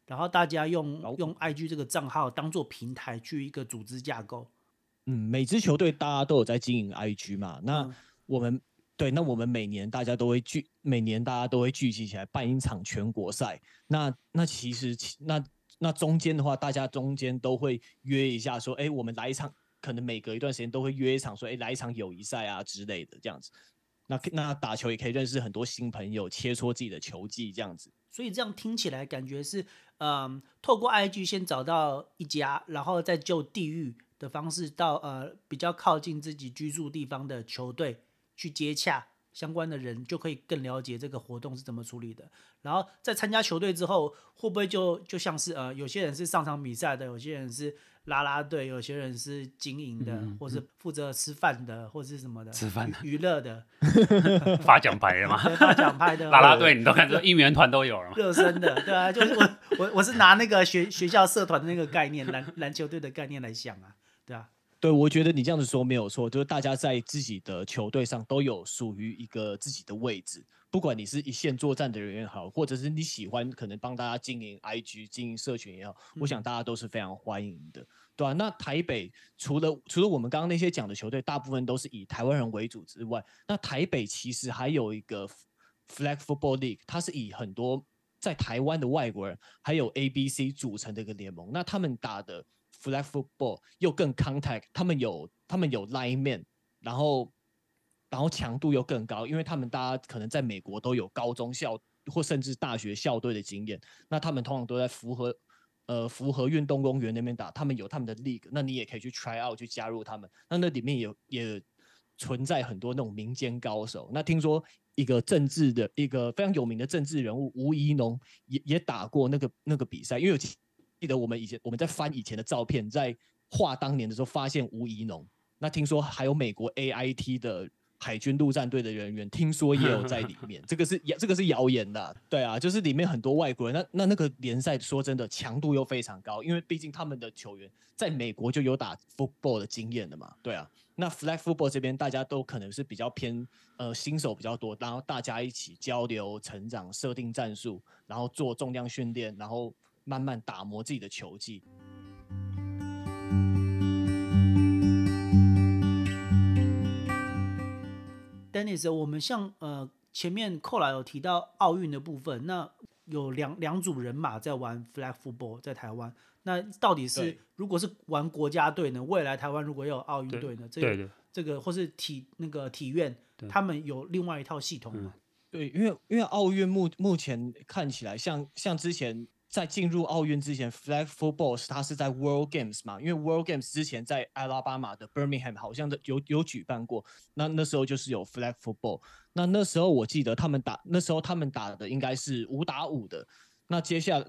A: 然后大家用用 IG 这个账号当做平台去一个组织架构。
C: 嗯，每支球队大家都有在经营 IG 嘛，那我们、嗯、对，那我们每年大家都会聚，每年大家都会聚集起来办一场全国赛。那那其实那那中间的话，大家中间都会约一下，说，哎，我们来一场，可能每隔一段时间都会约一场，说，哎，来一场友谊赛啊之类的，这样子。那那打球也可以认识很多新朋友，切磋自己的球技，这样子。
A: 所以这样听起来感觉是，嗯，透过 IG 先找到一家，然后再就地域的方式到呃比较靠近自己居住地方的球队去接洽相关的人，就可以更了解这个活动是怎么处理的。然后在参加球队之后，会不会就就像是呃有些人是上场比赛的，有些人是。拉拉队，有些人是经营的，嗯、或是。负责吃饭的，嗯、或是什么的，
B: 吃饭的
A: 娱乐的，
B: 发奖牌的嘛，
A: 发奖牌的
B: 拉拉队，你都看这应援团都有了吗，
A: 热身的，对啊，就是我我我是拿那个学学校社团的那个概念，篮篮球队的概念来想啊，对啊，
C: 对，我觉得你这样子说没有错，就是大家在自己的球队上都有属于一个自己的位置。不管你是一线作战的人也好，或者是你喜欢可能帮大家经营 IG、经营社群也好，我想大家都是非常欢迎的，对吧、啊？那台北除了除了我们刚刚那些讲的球队，大部分都是以台湾人为主之外，那台北其实还有一个 Flag Football League，它是以很多在台湾的外国人还有 ABC 组成的一个联盟。那他们打的 Flag Football 又更 contact，他们有他们有 lineman，然后。然后强度又更高，因为他们大家可能在美国都有高中校或甚至大学校队的经验，那他们通常都在符合呃符合运动公园那边打，他们有他们的 league，那你也可以去 try out 去加入他们。那那里面有也存在很多那种民间高手。那听说一个政治的一个非常有名的政治人物吴怡农也也打过那个那个比赛，因为我记得我们以前我们在翻以前的照片，在画当年的时候发现吴怡农。那听说还有美国 AIT 的。海军陆战队的人员听说也有在里面，这个是谣，这个是谣言的。对啊，就是里面很多外国人。那那那个联赛说真的强度又非常高，因为毕竟他们的球员在美国就有打 football 的经验的嘛。对啊，那 flag football 这边大家都可能是比较偏呃新手比较多，然后大家一起交流、成长、设定战术，然后做重量训练，然后慢慢打磨自己的球技
A: ，Dennis，我们像呃前面扣来有提到奥运的部分，那有两两组人马在玩 flag football 在台湾，那到底是如果是玩国家队呢？未来台湾如果有奥运队呢？这
B: 个
A: 这个或是体那个体院，他们有另外一套系统吗？
C: 对，因为因为奥运目目前看起来像像之前。在进入奥运之前，flag football 它是在 World Games 嘛，因为 World Games 之前在阿拉巴马的 Birmingham 好像有有举办过，那那时候就是有 flag football，那那时候我记得他们打那时候他们打的应该是五打五的，那接下来。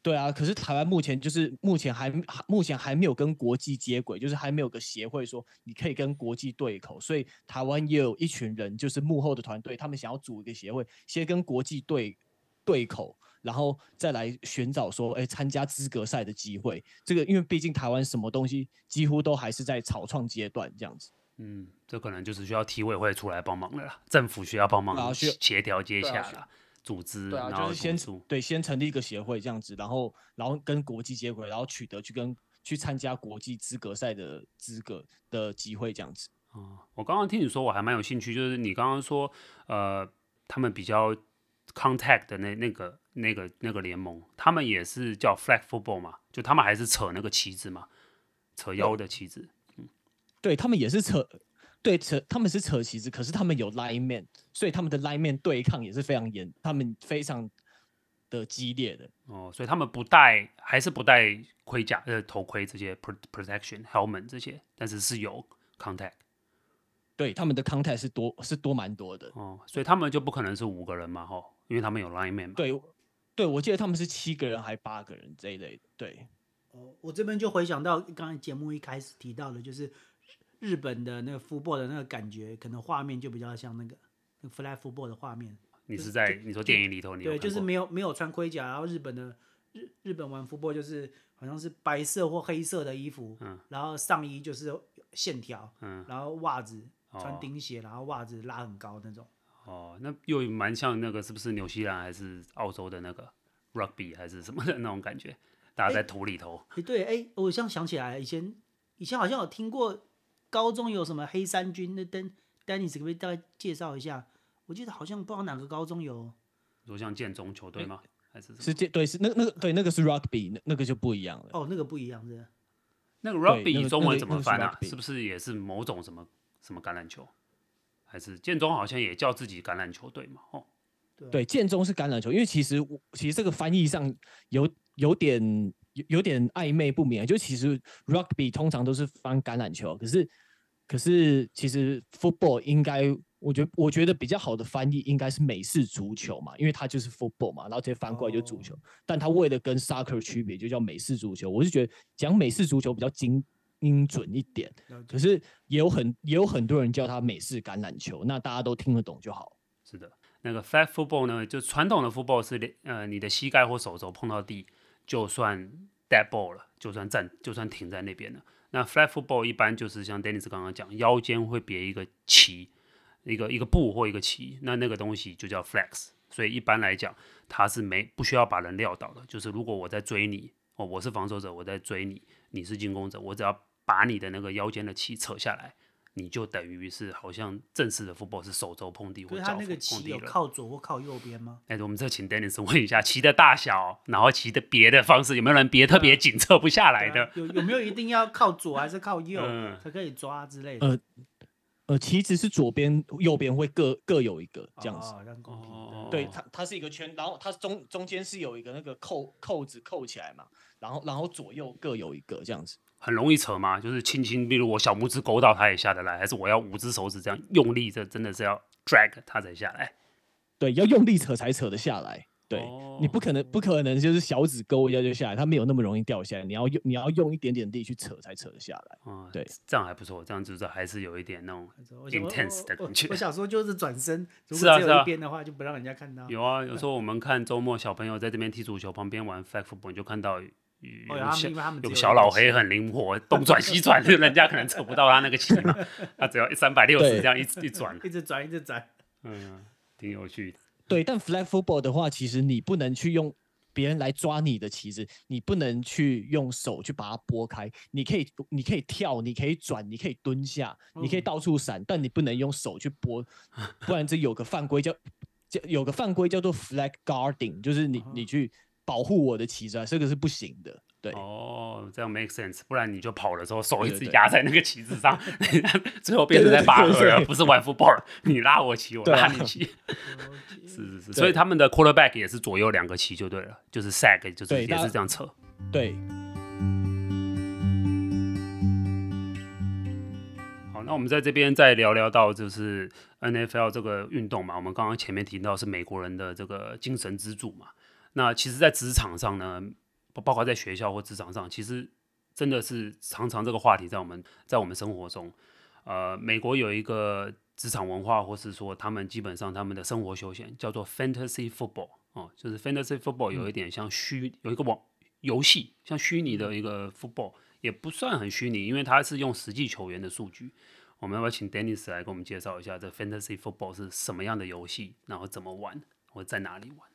C: 对啊，可是台湾目前就是目前还还目前还没有跟国际接轨，就是还没有个协会说你可以跟国际对口，所以台湾也有一群人，就是幕后的团队，他们想要组一个协会，先跟国际对对口，然后再来寻找说，哎，参加资格赛的机会。这个因为毕竟台湾什么东西几乎都还是在草创阶段这样子。
B: 嗯，这可能就是需要体委会出来帮忙了啦，政府需要帮忙协调接下了。组织，
C: 对啊，就是先对先成立一个协会这样子，然后然后跟国际接轨，然后取得去跟去参加国际资格赛的资格的机会这样子。
B: 哦，我刚刚听你说，我还蛮有兴趣，就是你刚刚说，呃，他们比较 contact 的那那个那个那个联盟，他们也是叫 flag football 嘛，就他们还是扯那个旗子嘛，扯腰的旗子。嗯，
C: 对他们也是扯。对，扯他们是扯旗子，可是他们有 lineman，所以他们的 lineman 对抗也是非常严，他们非常的激烈的。
B: 哦，所以他们不戴，还是不戴盔甲、呃头盔这些 protection helmet 这些，但是是有 contact。
C: 对，他们的 contact 是多是多蛮多的。
B: 哦，所以他们就不可能是五个人嘛，吼，因为他们有 lineman 嘛。
C: 对，对我记得他们是七个人还八个人这一类的。对，
A: 哦，我这边就回想到刚才节目一开始提到的，就是。日本的那个 football 的那个感觉，可能画面就比较像那个那个 flag football 的画面。
B: 你是在你说电影里头你，你
A: 对，就是没有没有穿盔甲，然后日本的日日本玩 football 就是好像是白色或黑色的衣服，嗯，然后上衣就是线条，嗯，然后袜子穿钉鞋，然后袜子拉很高那种。
B: 哦，那又蛮像那个是不是纽西兰还是澳洲的那个 rugby 还是什么的那种感觉？大家在土里头。
A: 哎，对，哎，我现在想起来，以前以前好像有听过。高中有什么黑山军？那丹丹尼斯可不可以大概介绍一下？我记得好像不知道哪个高中有。
B: 说像建中球队吗？欸、还是
C: 是建对是那那个对那个是 rugby 那那个就不一样了。
A: 哦，那个不一样是。
B: 那个 rugby 中文怎么翻啊？是不是也是某种什么什么橄榄球？还是建中好像也叫自己橄榄球队嘛？哦，
C: 对，建中是橄榄球，因为其实其实这个翻译上有有点。有有点暧昧不明，就其实 rugby 通常都是翻橄榄球，可是可是其实 football 应该，我觉得我觉得比较好的翻译应该是美式足球嘛，因为它就是 football 嘛，然后直接翻过来就足球，哦、但它为了跟 soccer 区别，就叫美式足球。我是觉得讲美式足球比较精精准一点，可是也有很也有很多人叫它美式橄榄球，那大家都听得懂就好。
B: 是的，那个 flag football 呢，就传统的 football 是呃你的膝盖或手肘碰到地。就算 dead ball 了，就算站，就算停在那边了。那 flag football 一般就是像 Dennis 刚刚讲，腰间会别一个旗，一个一个布或一个旗，那那个东西就叫 flags。所以一般来讲，它是没不需要把人撂倒的。就是如果我在追你，哦，我是防守者，我在追你，你是进攻者，我只要把你的那个腰间的旗扯下来。你就等于是好像正式的 football 是手肘碰地或脚碰地了。他那个
A: 旗有靠左或靠右边吗？
B: 哎，我们这请 Dennis 问一下，旗的大小，然后旗的别的方式，有没有人别特别紧扯不下来的？
A: 啊、有有没有一定要靠左还是靠右才可以抓之类的？
C: 呃呃，旗子是左边右边会各各有一个这样子。
A: 哦，
C: 对，它它是一个圈，然后它中中间是有一个那个扣扣子扣起来嘛，然后然后左右各有一个这样子。
B: 很容易扯吗？就是轻轻，比如我小拇指勾到它也下得来，还是我要五只手指这样用力？这真的是要 drag 它才下来？
C: 对，要用力扯才扯得下来。对、哦、你不可能，不可能就是小指勾一下就下来，它没有那么容易掉下来。你要用，你要用一点点力去扯才扯得下来。
B: 嗯、
C: 对，
B: 这样还不错，这样就是还是有一点那种 intense 的感觉。
A: 我想说就是转身，如果只有一边的话，就不让人家看到。
B: 有啊，有时候我们看周末小朋友在这边踢足球，旁边玩 flag football，你就看到。有小有小老黑很灵活，东转西转，人家可能扯不到他那个旗嘛，他只要三百六十这样一一转，
A: 一直转一直转，
B: 嗯，挺有趣的。
C: 对，但 flag football 的话，其实你不能去用别人来抓你的旗子，你不能去用手去把它拨开。你可以，你可以跳，你可以转，你可以蹲下，你可以到处闪，但你不能用手去拨，不然这有个犯规叫叫有个犯规叫做 flag guarding，就是你你去保护我的旗子，这个是不行的。对。
B: 哦，这样 make sense，不然你就跑的时候手一直压在那个旗子上，对对对最后变成在拔河了，不是玩 football，你拉我旗，我拉你旗，是是是，所以他们的 quarterback 也是左右两个旗就对了，就是 sack 就是也是这样扯，
C: 对。
B: 好，那我们在这边再聊聊到就是 NFL 这个运动嘛，我们刚刚前面提到是美国人的这个精神支柱嘛，那其实，在职场上呢。包括在学校或职场上，其实真的是常常这个话题在我们在我们生活中，呃，美国有一个职场文化，或是说他们基本上他们的生活休闲叫做 fantasy football 哦，就是 fantasy football 有一点像虚，有一个网游戏，像虚拟的一个 football，也不算很虚拟，因为它是用实际球员的数据。我们要不要请 Dennis 来给我们介绍一下这 fantasy football 是什么样的游戏，然后怎么玩，或在哪里玩？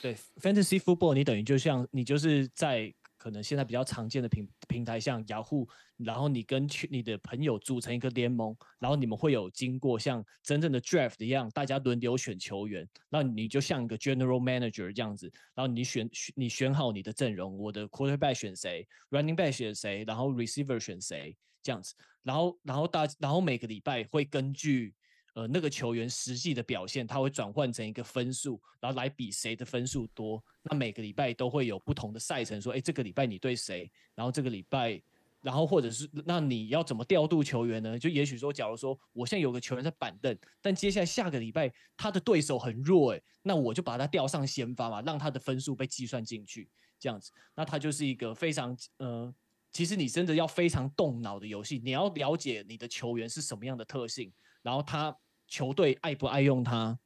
C: 对，Fantasy Football，你等于就像你就是在可能现在比较常见的平平台，像 Yahoo，，然后你跟你的朋友组成一个联盟，然后你们会有经过像真正的 Draft 一样，大家轮流选球员，那你就像一个 General Manager 这样子，然后你选你选好你的阵容，我的 Quarterback 选谁，Running Back 选谁，然后 Receiver 选谁这样子，然后然后大然后每个礼拜会根据。呃，那个球员实际的表现，他会转换成一个分数，然后来比谁的分数多。那每个礼拜都会有不同的赛程，说，哎，这个礼拜你对谁？然后这个礼拜，然后或者是那你要怎么调度球员呢？就也许说，假如说我现在有个球员在板凳，但接下来下个礼拜他的对手很弱，哎，那我就把他调上先发嘛，让他的分数被计算进去，这样子。那他就是一个非常呃，其实你真的要非常动脑的游戏，你要了解你的球员是什么样的特性。然后他球队爱不爱用他，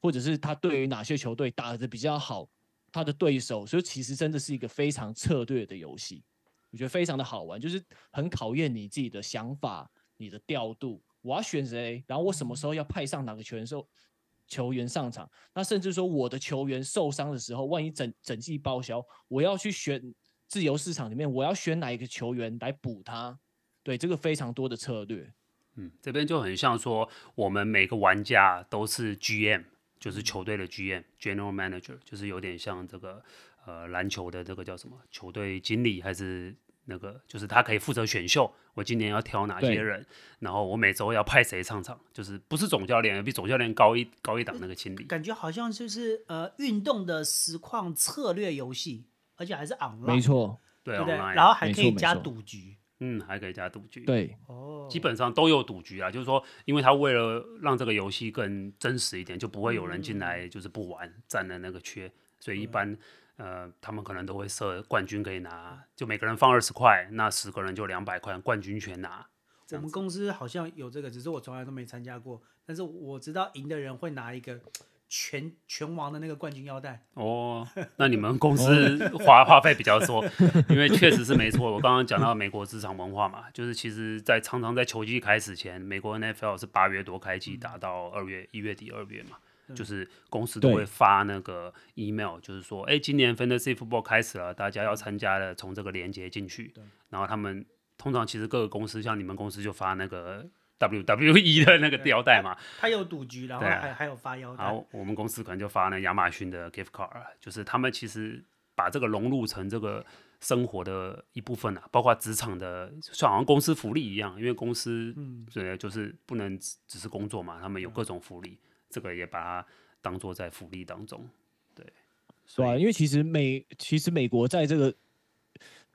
C: 或者是他对于哪些球队打得比较好，他的对手，所以其实真的是一个非常策略的游戏，我觉得非常的好玩，就是很考验你自己的想法、你的调度。我要选谁，然后我什么时候要派上哪个球员受球员上场，那甚至说我的球员受伤的时候，万一整整季报销，我要去选自由市场里面，我要选哪一个球员来补他。对，这个非常多的策略。
B: 嗯，这边就很像说，我们每个玩家都是 GM，就是球队的 GM，General Manager，就是有点像这个呃篮球的这个叫什么球队经理，还是那个就是他可以负责选秀，我今年要挑哪些人，然后我每周要派谁上场，就是不是总教练，比总教练高一高一档那个经理。
A: 感觉好像就是呃运动的实况策略游戏，而且还是 online，
C: 没错，
B: 对，
A: 对，对
B: ，online，
A: 然后还可以加赌局。
B: 嗯，还可以加赌局。
C: 对，
A: 哦，
B: 基本上都有赌局啊，就是说，因为他为了让这个游戏更真实一点，就不会有人进来就是不玩，占了那个缺，所以一般呃，他们可能都会设冠军可以拿，就每个人放二十块，那十个人就两百块，冠军全拿。
A: 我们公司好像有这个，只是我从来都没参加过，但是我知道赢的人会拿一个。拳拳 王的那个冠军腰带
B: 哦，那你们公司花 花费比较多，因为确实是没错。我刚刚讲到美国职场文化嘛，就是其实，在常常在球季开始前，美国 NFL 是八月多开季，打到二月一月底二月嘛，就是公司都会发那个 email，就是说，哎，今年 Fantasy Football 开始了，大家要参加的，从这个连接进去。然后他们通常其实各个公司，像你们公司就发那个。WWE 的那个腰带嘛，
A: 他有赌局，然后还、啊、还有发腰带。
B: 然后我们公司可能就发那亚马逊的 gift card，就是他们其实把这个融入成这个生活的一部分啊，包括职场的，就好像公司福利一样，因为公司对，就是不能只是工作嘛，他们有各种福利，这个也把它当做在福利当中。对，
C: 是啊，因为其实美其实美国在这个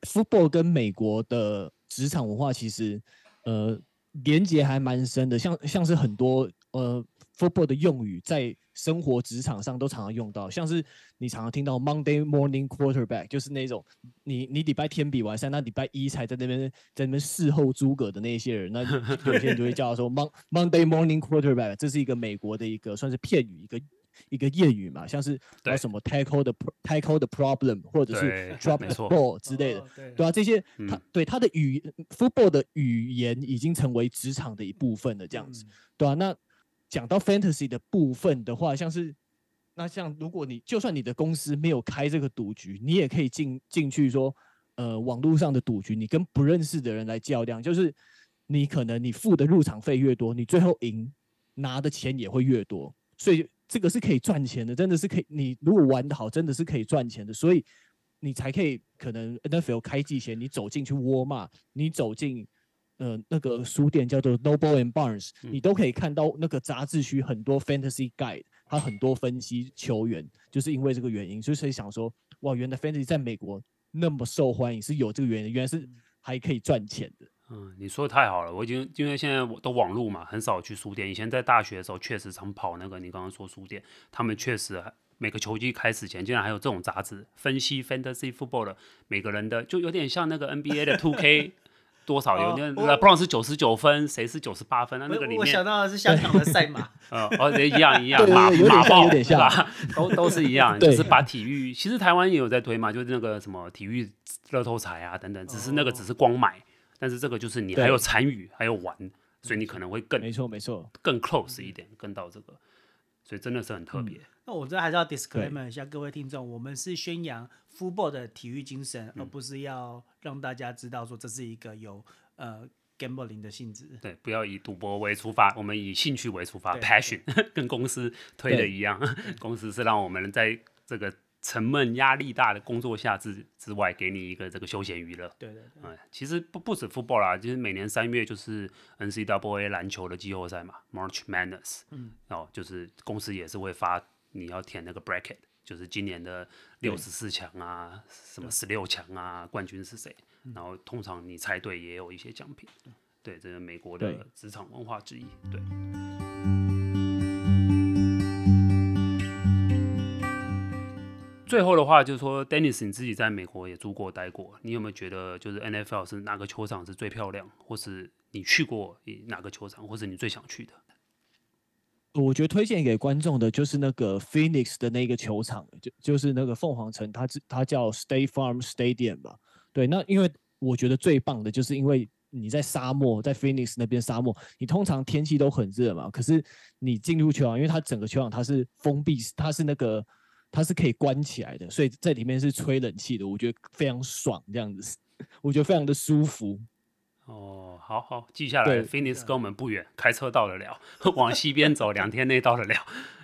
C: football 跟美国的职场文化其实呃。连接还蛮深的，像像是很多呃 football 的用语，在生活职场上都常常用到，像是你常常听到 Monday morning quarterback，就是那种你你礼拜天比完赛，那礼拜一才在那边在那边事后诸葛的那些人，那 有些人就会叫他说 Mon Monday morning quarterback，这是一个美国的一个算是片语一个。一个谚语嘛，像是有什么 tackle the tackle the problem，或者是 drop the ball 之类的，哦、对，对啊，这些他、嗯、对他的语 football 的语言已经成为职场的一部分了，这样子，嗯、对啊，那讲到 fantasy 的部分的话，像是那像如果你就算你的公司没有开这个赌局，你也可以进进去说，呃，网络上的赌局，你跟不认识的人来较量，就是你可能你付的入场费越多，你最后赢拿的钱也会越多，所以这个是可以赚钱的，真的是可以。你如果玩得好，真的是可以赚钱的，所以你才可以可能 NFL 开季前你走进去沃尔玛，你走进。呃，那个书店叫做 Noble and Barnes，你都可以看到那个杂志区很多 Fantasy Guide，它很多分析球员，就是因为这个原因，所以想说，哇，原来 Fantasy 在美国那么受欢迎，是有这个原因，原来是还可以赚钱的。
B: 嗯，你说的太好了，我已经因为现在我都网络嘛，很少去书店。以前在大学的时候，确实常跑那个你刚刚说书店，他们确实每个球季开始前，竟然还有这种杂志分析 Fantasy Football 的每个人的，就有点像那个 NBA 的 Two K。多少有那个 LeBron 是九十九分，谁是九十八分？那那个里面
A: 我想到的是香港的赛马，
B: 呃，哦，也一样一样，马马报对吧？都都是一样，就是把体育，其实台湾也有在推嘛，就是那个什么体育乐透彩啊等等，只是那个只是光买，但是这个就是你还有参与，还有玩，所以你可能会更
C: 没错没错，
B: 更 close 一点，跟到这个，所以真的是很特别。
A: 那我这还是要 disclaimer 一下各位听众，我们是宣扬 football 的体育精神，而不是要让大家知道说这是一个有。呃，gambling 的性质，
B: 对，不要以赌博为出发，我们以兴趣为出发，passion 跟公司推的一样，公司是让我们在这个沉闷、压力大的工作下之之外，给你一个这个休闲娱乐。
A: 对对对，
B: 嗯，其实不不止 football 啦，就是每年三月就是 NCAA 篮球的季后赛嘛，March Madness，嗯，哦，就是公司也是会发你要填那个 bracket，就是今年的六十四强啊，什么十六强啊，冠军是谁？然后通常你猜对也有一些奖品，对，这是美国的职场文化之一。对。最后的话就是说，Dennis，你自己在美国也住过、待过，你有没有觉得就是 NFL 是哪个球场是最漂亮，或是你去过哪个球场，或是你最想去的？
C: 我觉得推荐给观众的就是那个 Phoenix 的那个球场，就就是那个凤凰城，它它叫 State Farm Stadium 吧。对，那因为我觉得最棒的就是因为你在沙漠，在 Phoenix 那边沙漠，你通常天气都很热嘛，可是你进入球场，因为它整个球场它是封闭，它是那个它是可以关起来的，所以在里面是吹冷气的，我觉得非常爽，这样子，我觉得非常的舒服。
B: 哦，好好记下来，Phoenix 跟我们不远，开车到得了，往西边走两天内到得了。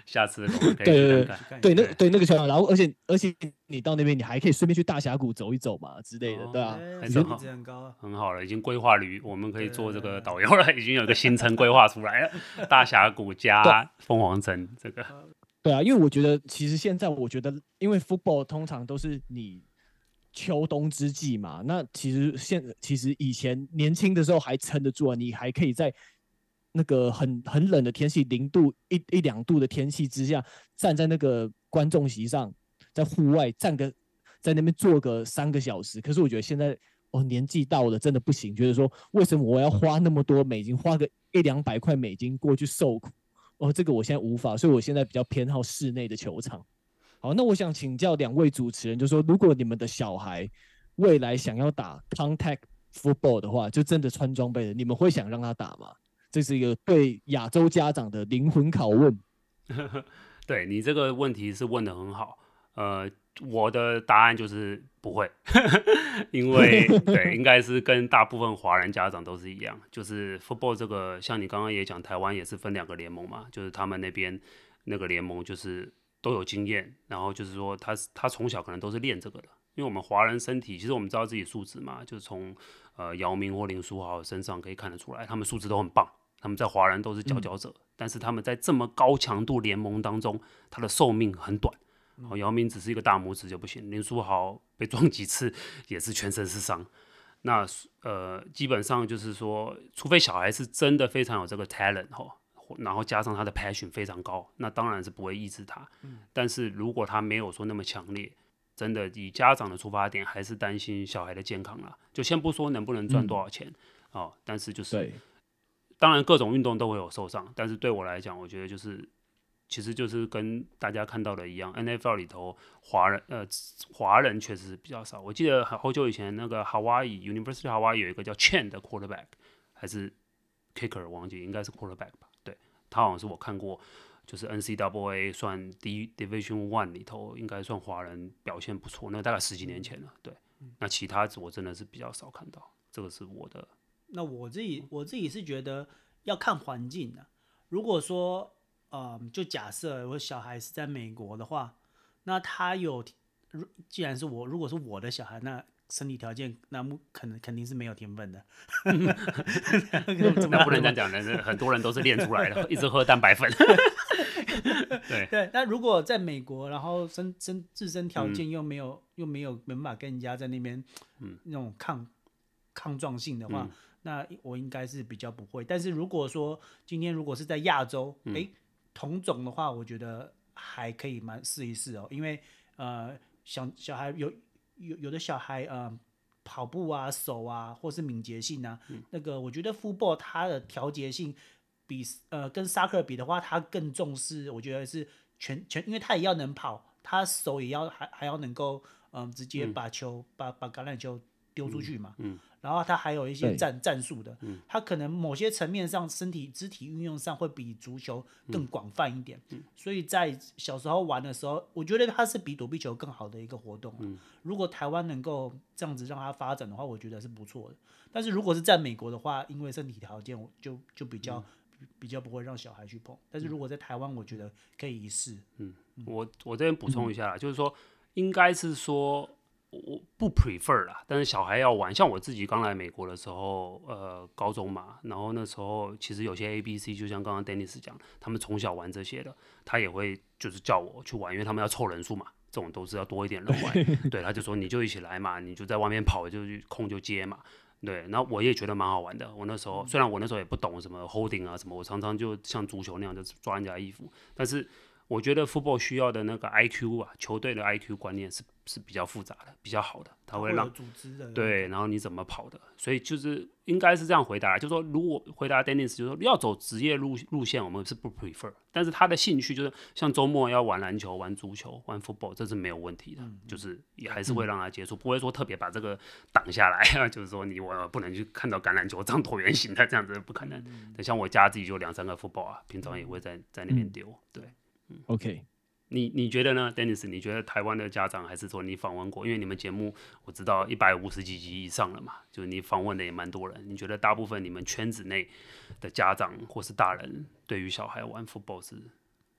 B: 下次可以看看
C: 对对对对，那对那个球场，然后而且而且你到那边，你还可以顺便去大峡谷走一走嘛之类的，对啊，
A: 很好，很高，
B: 很好了，已经规划旅，我们可以做这个导游了，已经有个行程规划出来了，大峡谷加凤凰城这个，
C: 对啊，因为我觉得其实现在我觉得，因为 football 通常都是你秋冬之际嘛，那其实现其实以前年轻的时候还撑得住啊，你还可以在。那个很很冷的天气，零度一一两度的天气之下，站在那个观众席上，在户外站个，在那边坐个三个小时。可是我觉得现在哦，年纪到了，真的不行。觉得说，为什么我要花那么多美金，花个一两百块美金过去受苦？哦，这个我现在无法，所以我现在比较偏好室内的球场。好，那我想请教两位主持人，就说，如果你们的小孩未来想要打 contact football 的话，就真的穿装备的，你们会想让他打吗？这是一个对亚洲家长的灵魂拷问。
B: 对，你这个问题是问得很好。呃，我的答案就是不会，因为 对，应该是跟大部分华人家长都是一样，就是 football 这个，像你刚刚也讲，台湾也是分两个联盟嘛，就是他们那边那个联盟就是都有经验，然后就是说他他从小可能都是练这个的，因为我们华人身体，其实我们知道自己素质嘛，就是从呃姚明或林书豪身上可以看得出来，他们素质都很棒。他们在华人都是佼佼者，嗯，但是他们在这么高强度联盟当中，他的寿命很短。哦，姚明只是一个大拇指就不行，林书豪被撞几次也是全身是伤。那呃，基本上就是说，除非小孩是真的非常有这个 talent 哈，然后加上他的 passion 非常高，那当然是不会抑制他。嗯，但是如果他没有说那么强烈，真的以家长的出发点，还是担心小孩的健康了。就先不说能不能赚多少钱，嗯，哦，但是就是。当然，各种运动都会有受伤，但是对我来讲，我觉得就是，其实就是跟大家看到的一样，NFL 里头华人呃华人确实是比较少。我记得好久以前那个 Hawaii University Hawaii 有一个叫 Chen 的 quarterback，还是 kicker 忘记，应该是 quarterback 吧？对，他好像是我看过就是 NCAA 算 D Division One 里头，应该算华人表现不错。那大概十几年前了，对。那其他我真的是比较少看到，这个是我的。
A: 那我自己我自己是觉得要看环境的、啊。如果说，嗯，就假设我小孩是在美国的话，那他有，既然是我，如果是我的小孩，那身体条件那可能肯定是没有天分的。
B: 那不能这样讲的，很多人都是练出来的，一直喝蛋白粉。对
A: 对，那如果在美国，然后身身自身条件又没有、嗯、又没有没办法跟人家在那边，嗯，那种抗抗撞性的话，嗯、那我应该是比较不会。但是如果说今天如果是在亚洲，哎、嗯，同种的话，我觉得还可以蛮试一试哦，因为呃，小小孩有有有的小孩呃，跑步啊、手啊，或是敏捷性啊，嗯、那个我觉得 football 它的调节性。比呃跟 soccer 比的话，他更重视，我觉得是全全，因为他也要能跑，他手也要还还要能够嗯、呃、直接把球、嗯、把把橄榄球丢出去嘛，嗯，嗯然后他还有一些战战术的，嗯，他可能某些层面上身体肢体运用上会比足球更广泛一点，嗯，所以在小时候玩的时候，我觉得它是比躲避球更好的一个活动，嗯，如果台湾能够这样子让它发展的话，我觉得是不错的，但是如果是在美国的话，因为身体条件就就比较。比较不会让小孩去碰，但是如果在台湾，我觉得可以一试。
B: 嗯，我我这边补充一下就是说，应该是说我不 prefer 啦，但是小孩要玩，像我自己刚来美国的时候，呃，高中嘛，然后那时候其实有些 A B C，就像刚刚 Dennis 讲，他们从小玩这些的，他也会就是叫我去玩，因为他们要凑人数嘛，这种都是要多一点人玩。对，他就说你就一起来嘛，你就在外面跑，就去空就接嘛。对，那我也觉得蛮好玩的。我那时候虽然我那时候也不懂什么 holding 啊什么，我常常就像足球那样就抓人家衣服，但是。我觉得 football 需要的那个 IQ 啊，球队的 IQ 观念是是比较复杂的，比较好的，它会让
A: 组织的
B: 对，然后你怎么跑的，所以就是应该是这样回答，就是说如果回答 Dennis 就是说要走职业路路线，我们是不 prefer，但是他的兴趣就是像周末要玩篮球、玩足球、玩 football，这是没有问题的，嗯、就是也还是会让他接触，嗯、不会说特别把这个挡下来啊，就是说你我不能去看到橄榄球这样椭圆形的这样子不可能。嗯、像我家自己就两三个 football 啊，平常也会在在那边丢，嗯、对。
C: OK，
B: 你你觉得呢，Dennis？你觉得台湾的家长还是说你访问过？因为你们节目我知道一百五十几集以上了嘛，就是你访问的也蛮多人。你觉得大部分你们圈子内的家长或是大人对于小孩玩 football 是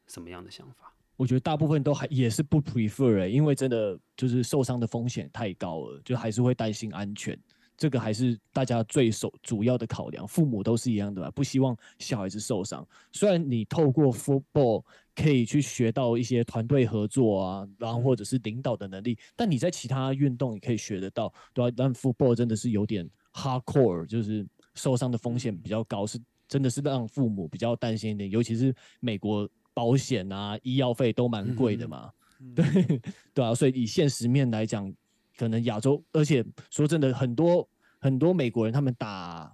B: 什么样的想法？
C: 我觉得大部分都还也是不 prefer，欸，因为真的就是受伤的风险太高了，就还是会担心安全。这个还是大家最首主要的考量，父母都是一样的吧，不希望小孩子受伤。虽然你透过 football 可以去学到一些团队合作啊，然后或者是领导的能力，但你在其他运动也可以学得到，对吧？但 football 真的是有点 hardcore，就是受伤的风险比较高，是真的是让父母比较担心一点。尤其是美国保险啊，医药费都蛮贵的嘛，嗯、对对啊，所以以现实面来讲。可能亚洲，而且说真的，很多很多美国人他们打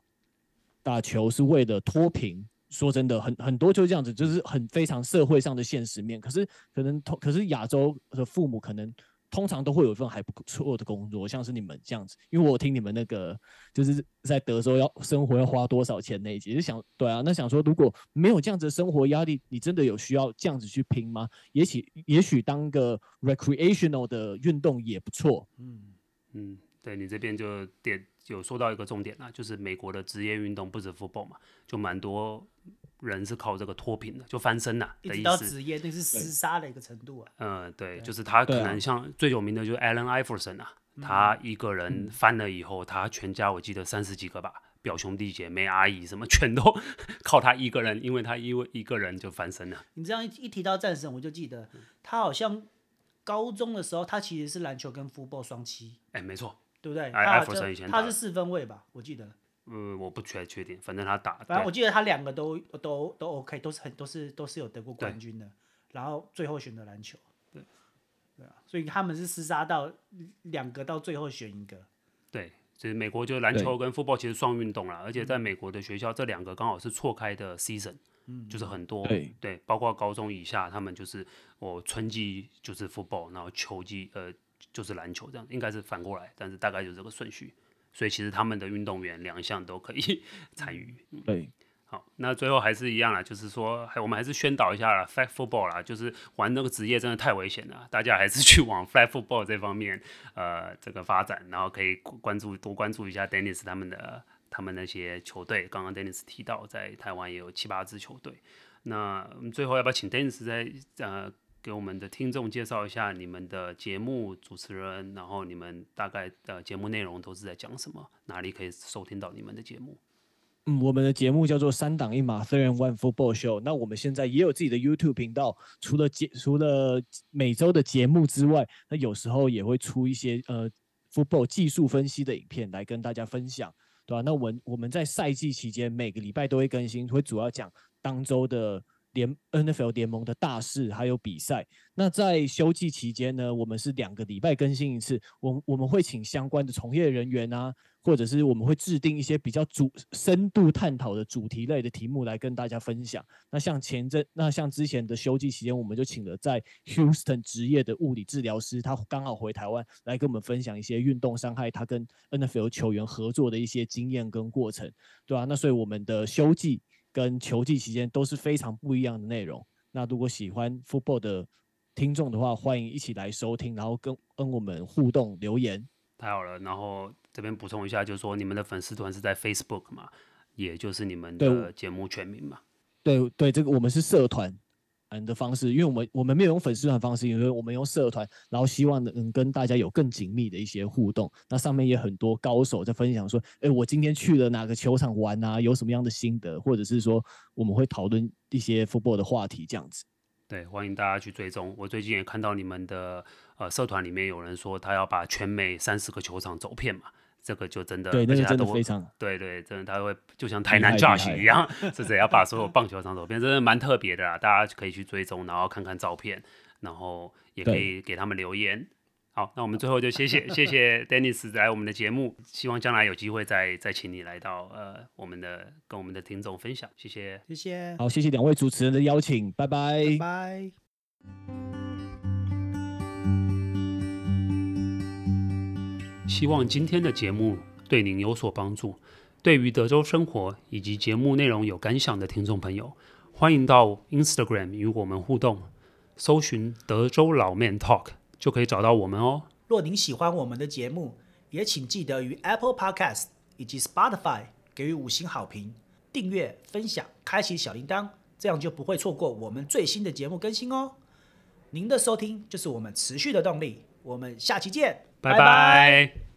C: 打球是为了脱贫。说真的，很很多就是这样子，就是很非常社会上的现实面。可是可能通，可是亚洲的父母可能。通常都会有一份还不错的工作，像是你们这样子，因为我听你们那个就是在德州要生活要花多少钱那一集，就想对啊，那想说如果没有这样子的生活压力，你真的有需要这样子去拼吗？也许也许当个 recreational 的运动也不错。
B: 嗯嗯，对你这边就点有说到一个重点啊，就是美国的职业运动不止 football 嘛，就蛮多。人是靠这个脱贫的，就翻身呐、啊、的意思。到职
A: 业那是厮杀的一个程度啊。
B: 嗯，对，对就是他可能像最有名的就是 Allen Iverson 啊，啊他一个人翻了以后，嗯、他全家我记得三十几个吧，表兄弟姐妹、阿姨什么，全都 靠他一个人，因为他因为一个人就翻身了。
A: 你这样一一提到战神，我就记得他好像高中的时候，他其实是篮球跟 football 双栖。
B: 哎，没错，
A: 对不对？
B: 艾弗森以前
A: 他是四分卫吧，我记得。
B: 呃，我不确确定，反正他打，
A: 反正我记得他两个都都都 OK，都是很都是都是有得过冠军的，然后最后选择篮球，对，对啊，所以他们是厮杀到两个到最后选一个，
B: 对，所以美国就篮球跟 football 其实双运动啦，而且在美国的学校这两个刚好是错开的 season，嗯，就是很多
C: 对
B: 对，包括高中以下他们就是我春季就是 football，然后秋季呃就是篮球这样，应该是反过来，但是大概就是这个顺序。所以其实他们的运动员两项都可以 参与。
C: 对，
B: 好，那最后还是一样啦，就是说，还我们还是宣导一下啦，flag football 啦，就是玩那个职业真的太危险了，大家还是 去往 flag football 这方面，呃，这个发展，然后可以关注多关注一下 Dennis 他们的他们那些球队。刚刚 Dennis 提到，在台湾也有七八支球队。那最后要不要请 Dennis 再呃给我们的听众介绍一下你们的节目主持人，然后你们大概的节目内容都是在讲什么？哪里可以收听到你们的节目？
C: 嗯，我们的节目叫做三档一码 Third and One Football Show。那我们现在也有自己的 YouTube 频道，除了节除了每周的节目之外，那有时候也会出一些呃 Football 技术分析的影片来跟大家分享，对吧？那我们我们在赛季期间每个礼拜都会更新，会主要讲当周的联 NFL 联盟的大事还有比赛。那在休季期间呢，我们是两个礼拜更新一次，我我们会请相关的从业人员啊。或者是我们会制定一些比较主深度探讨的主题类的题目来跟大家分享。那像前阵，那像之前的休季期间，我们就请了在 Houston 职业的物理治疗师，他刚好回台湾来跟我们分享一些运动伤害他跟 NFL 球员合作的一些经验跟过程，对啊，那所以我们的休季跟球季期间都是非常不一样的内容。那如果喜欢 Football 的听众的话，欢迎一起来收听，然后跟跟我们互动留言。
B: 太好了，然后这边补充一下，就是说你们的粉丝团是在 Facebook 嘛，也就是你们的节目全名嘛。
C: 对对，这个我们是社团嗯的方式，因为我们我们没有用粉丝团方式，因为我们用社团，然后希望能跟大家有更紧密的一些互动。那上面也很多高手在分享说，哎，我今天去了哪个球场玩啊，有什么样的心得，或者是说我们会讨论一些 football 的话题这样子。
B: 对，欢迎大家去追踪。我最近也看到你们的呃社团里面有人说他要把全美三十个球场走遍嘛，这个就真的
C: 对，那个真的非常
B: 对对，真的他会就像台南 Josh 一样，是不是要把所有棒球场走遍？真的蛮特别的啦，大家可以去追踪，然后看看照片，然后也可以给他们留言。好，那我们最后就谢谢谢谢 Dennis 来我们的节目，希望将来有机会再再请你来到呃我们的跟我们的听众分享，谢谢
A: 谢谢，
C: 好，谢谢两位主持人的邀请，拜拜
A: 拜
B: 希望今天的节目对您有所帮助。对于德州生活以及节目内容有感想的听众朋友，欢迎到 Instagram 与我们互动，搜寻德州老 Man Talk。就可以找到我们哦。
A: 若您喜欢我们的节目，也请记得于 Apple Podcast 以及 Spotify 给予五星好评、订阅、分享、开启小铃铛，这样就不会错过我们最新的节目更新哦。您的收听就是我们持续的动力。我们下期
B: 见，拜拜。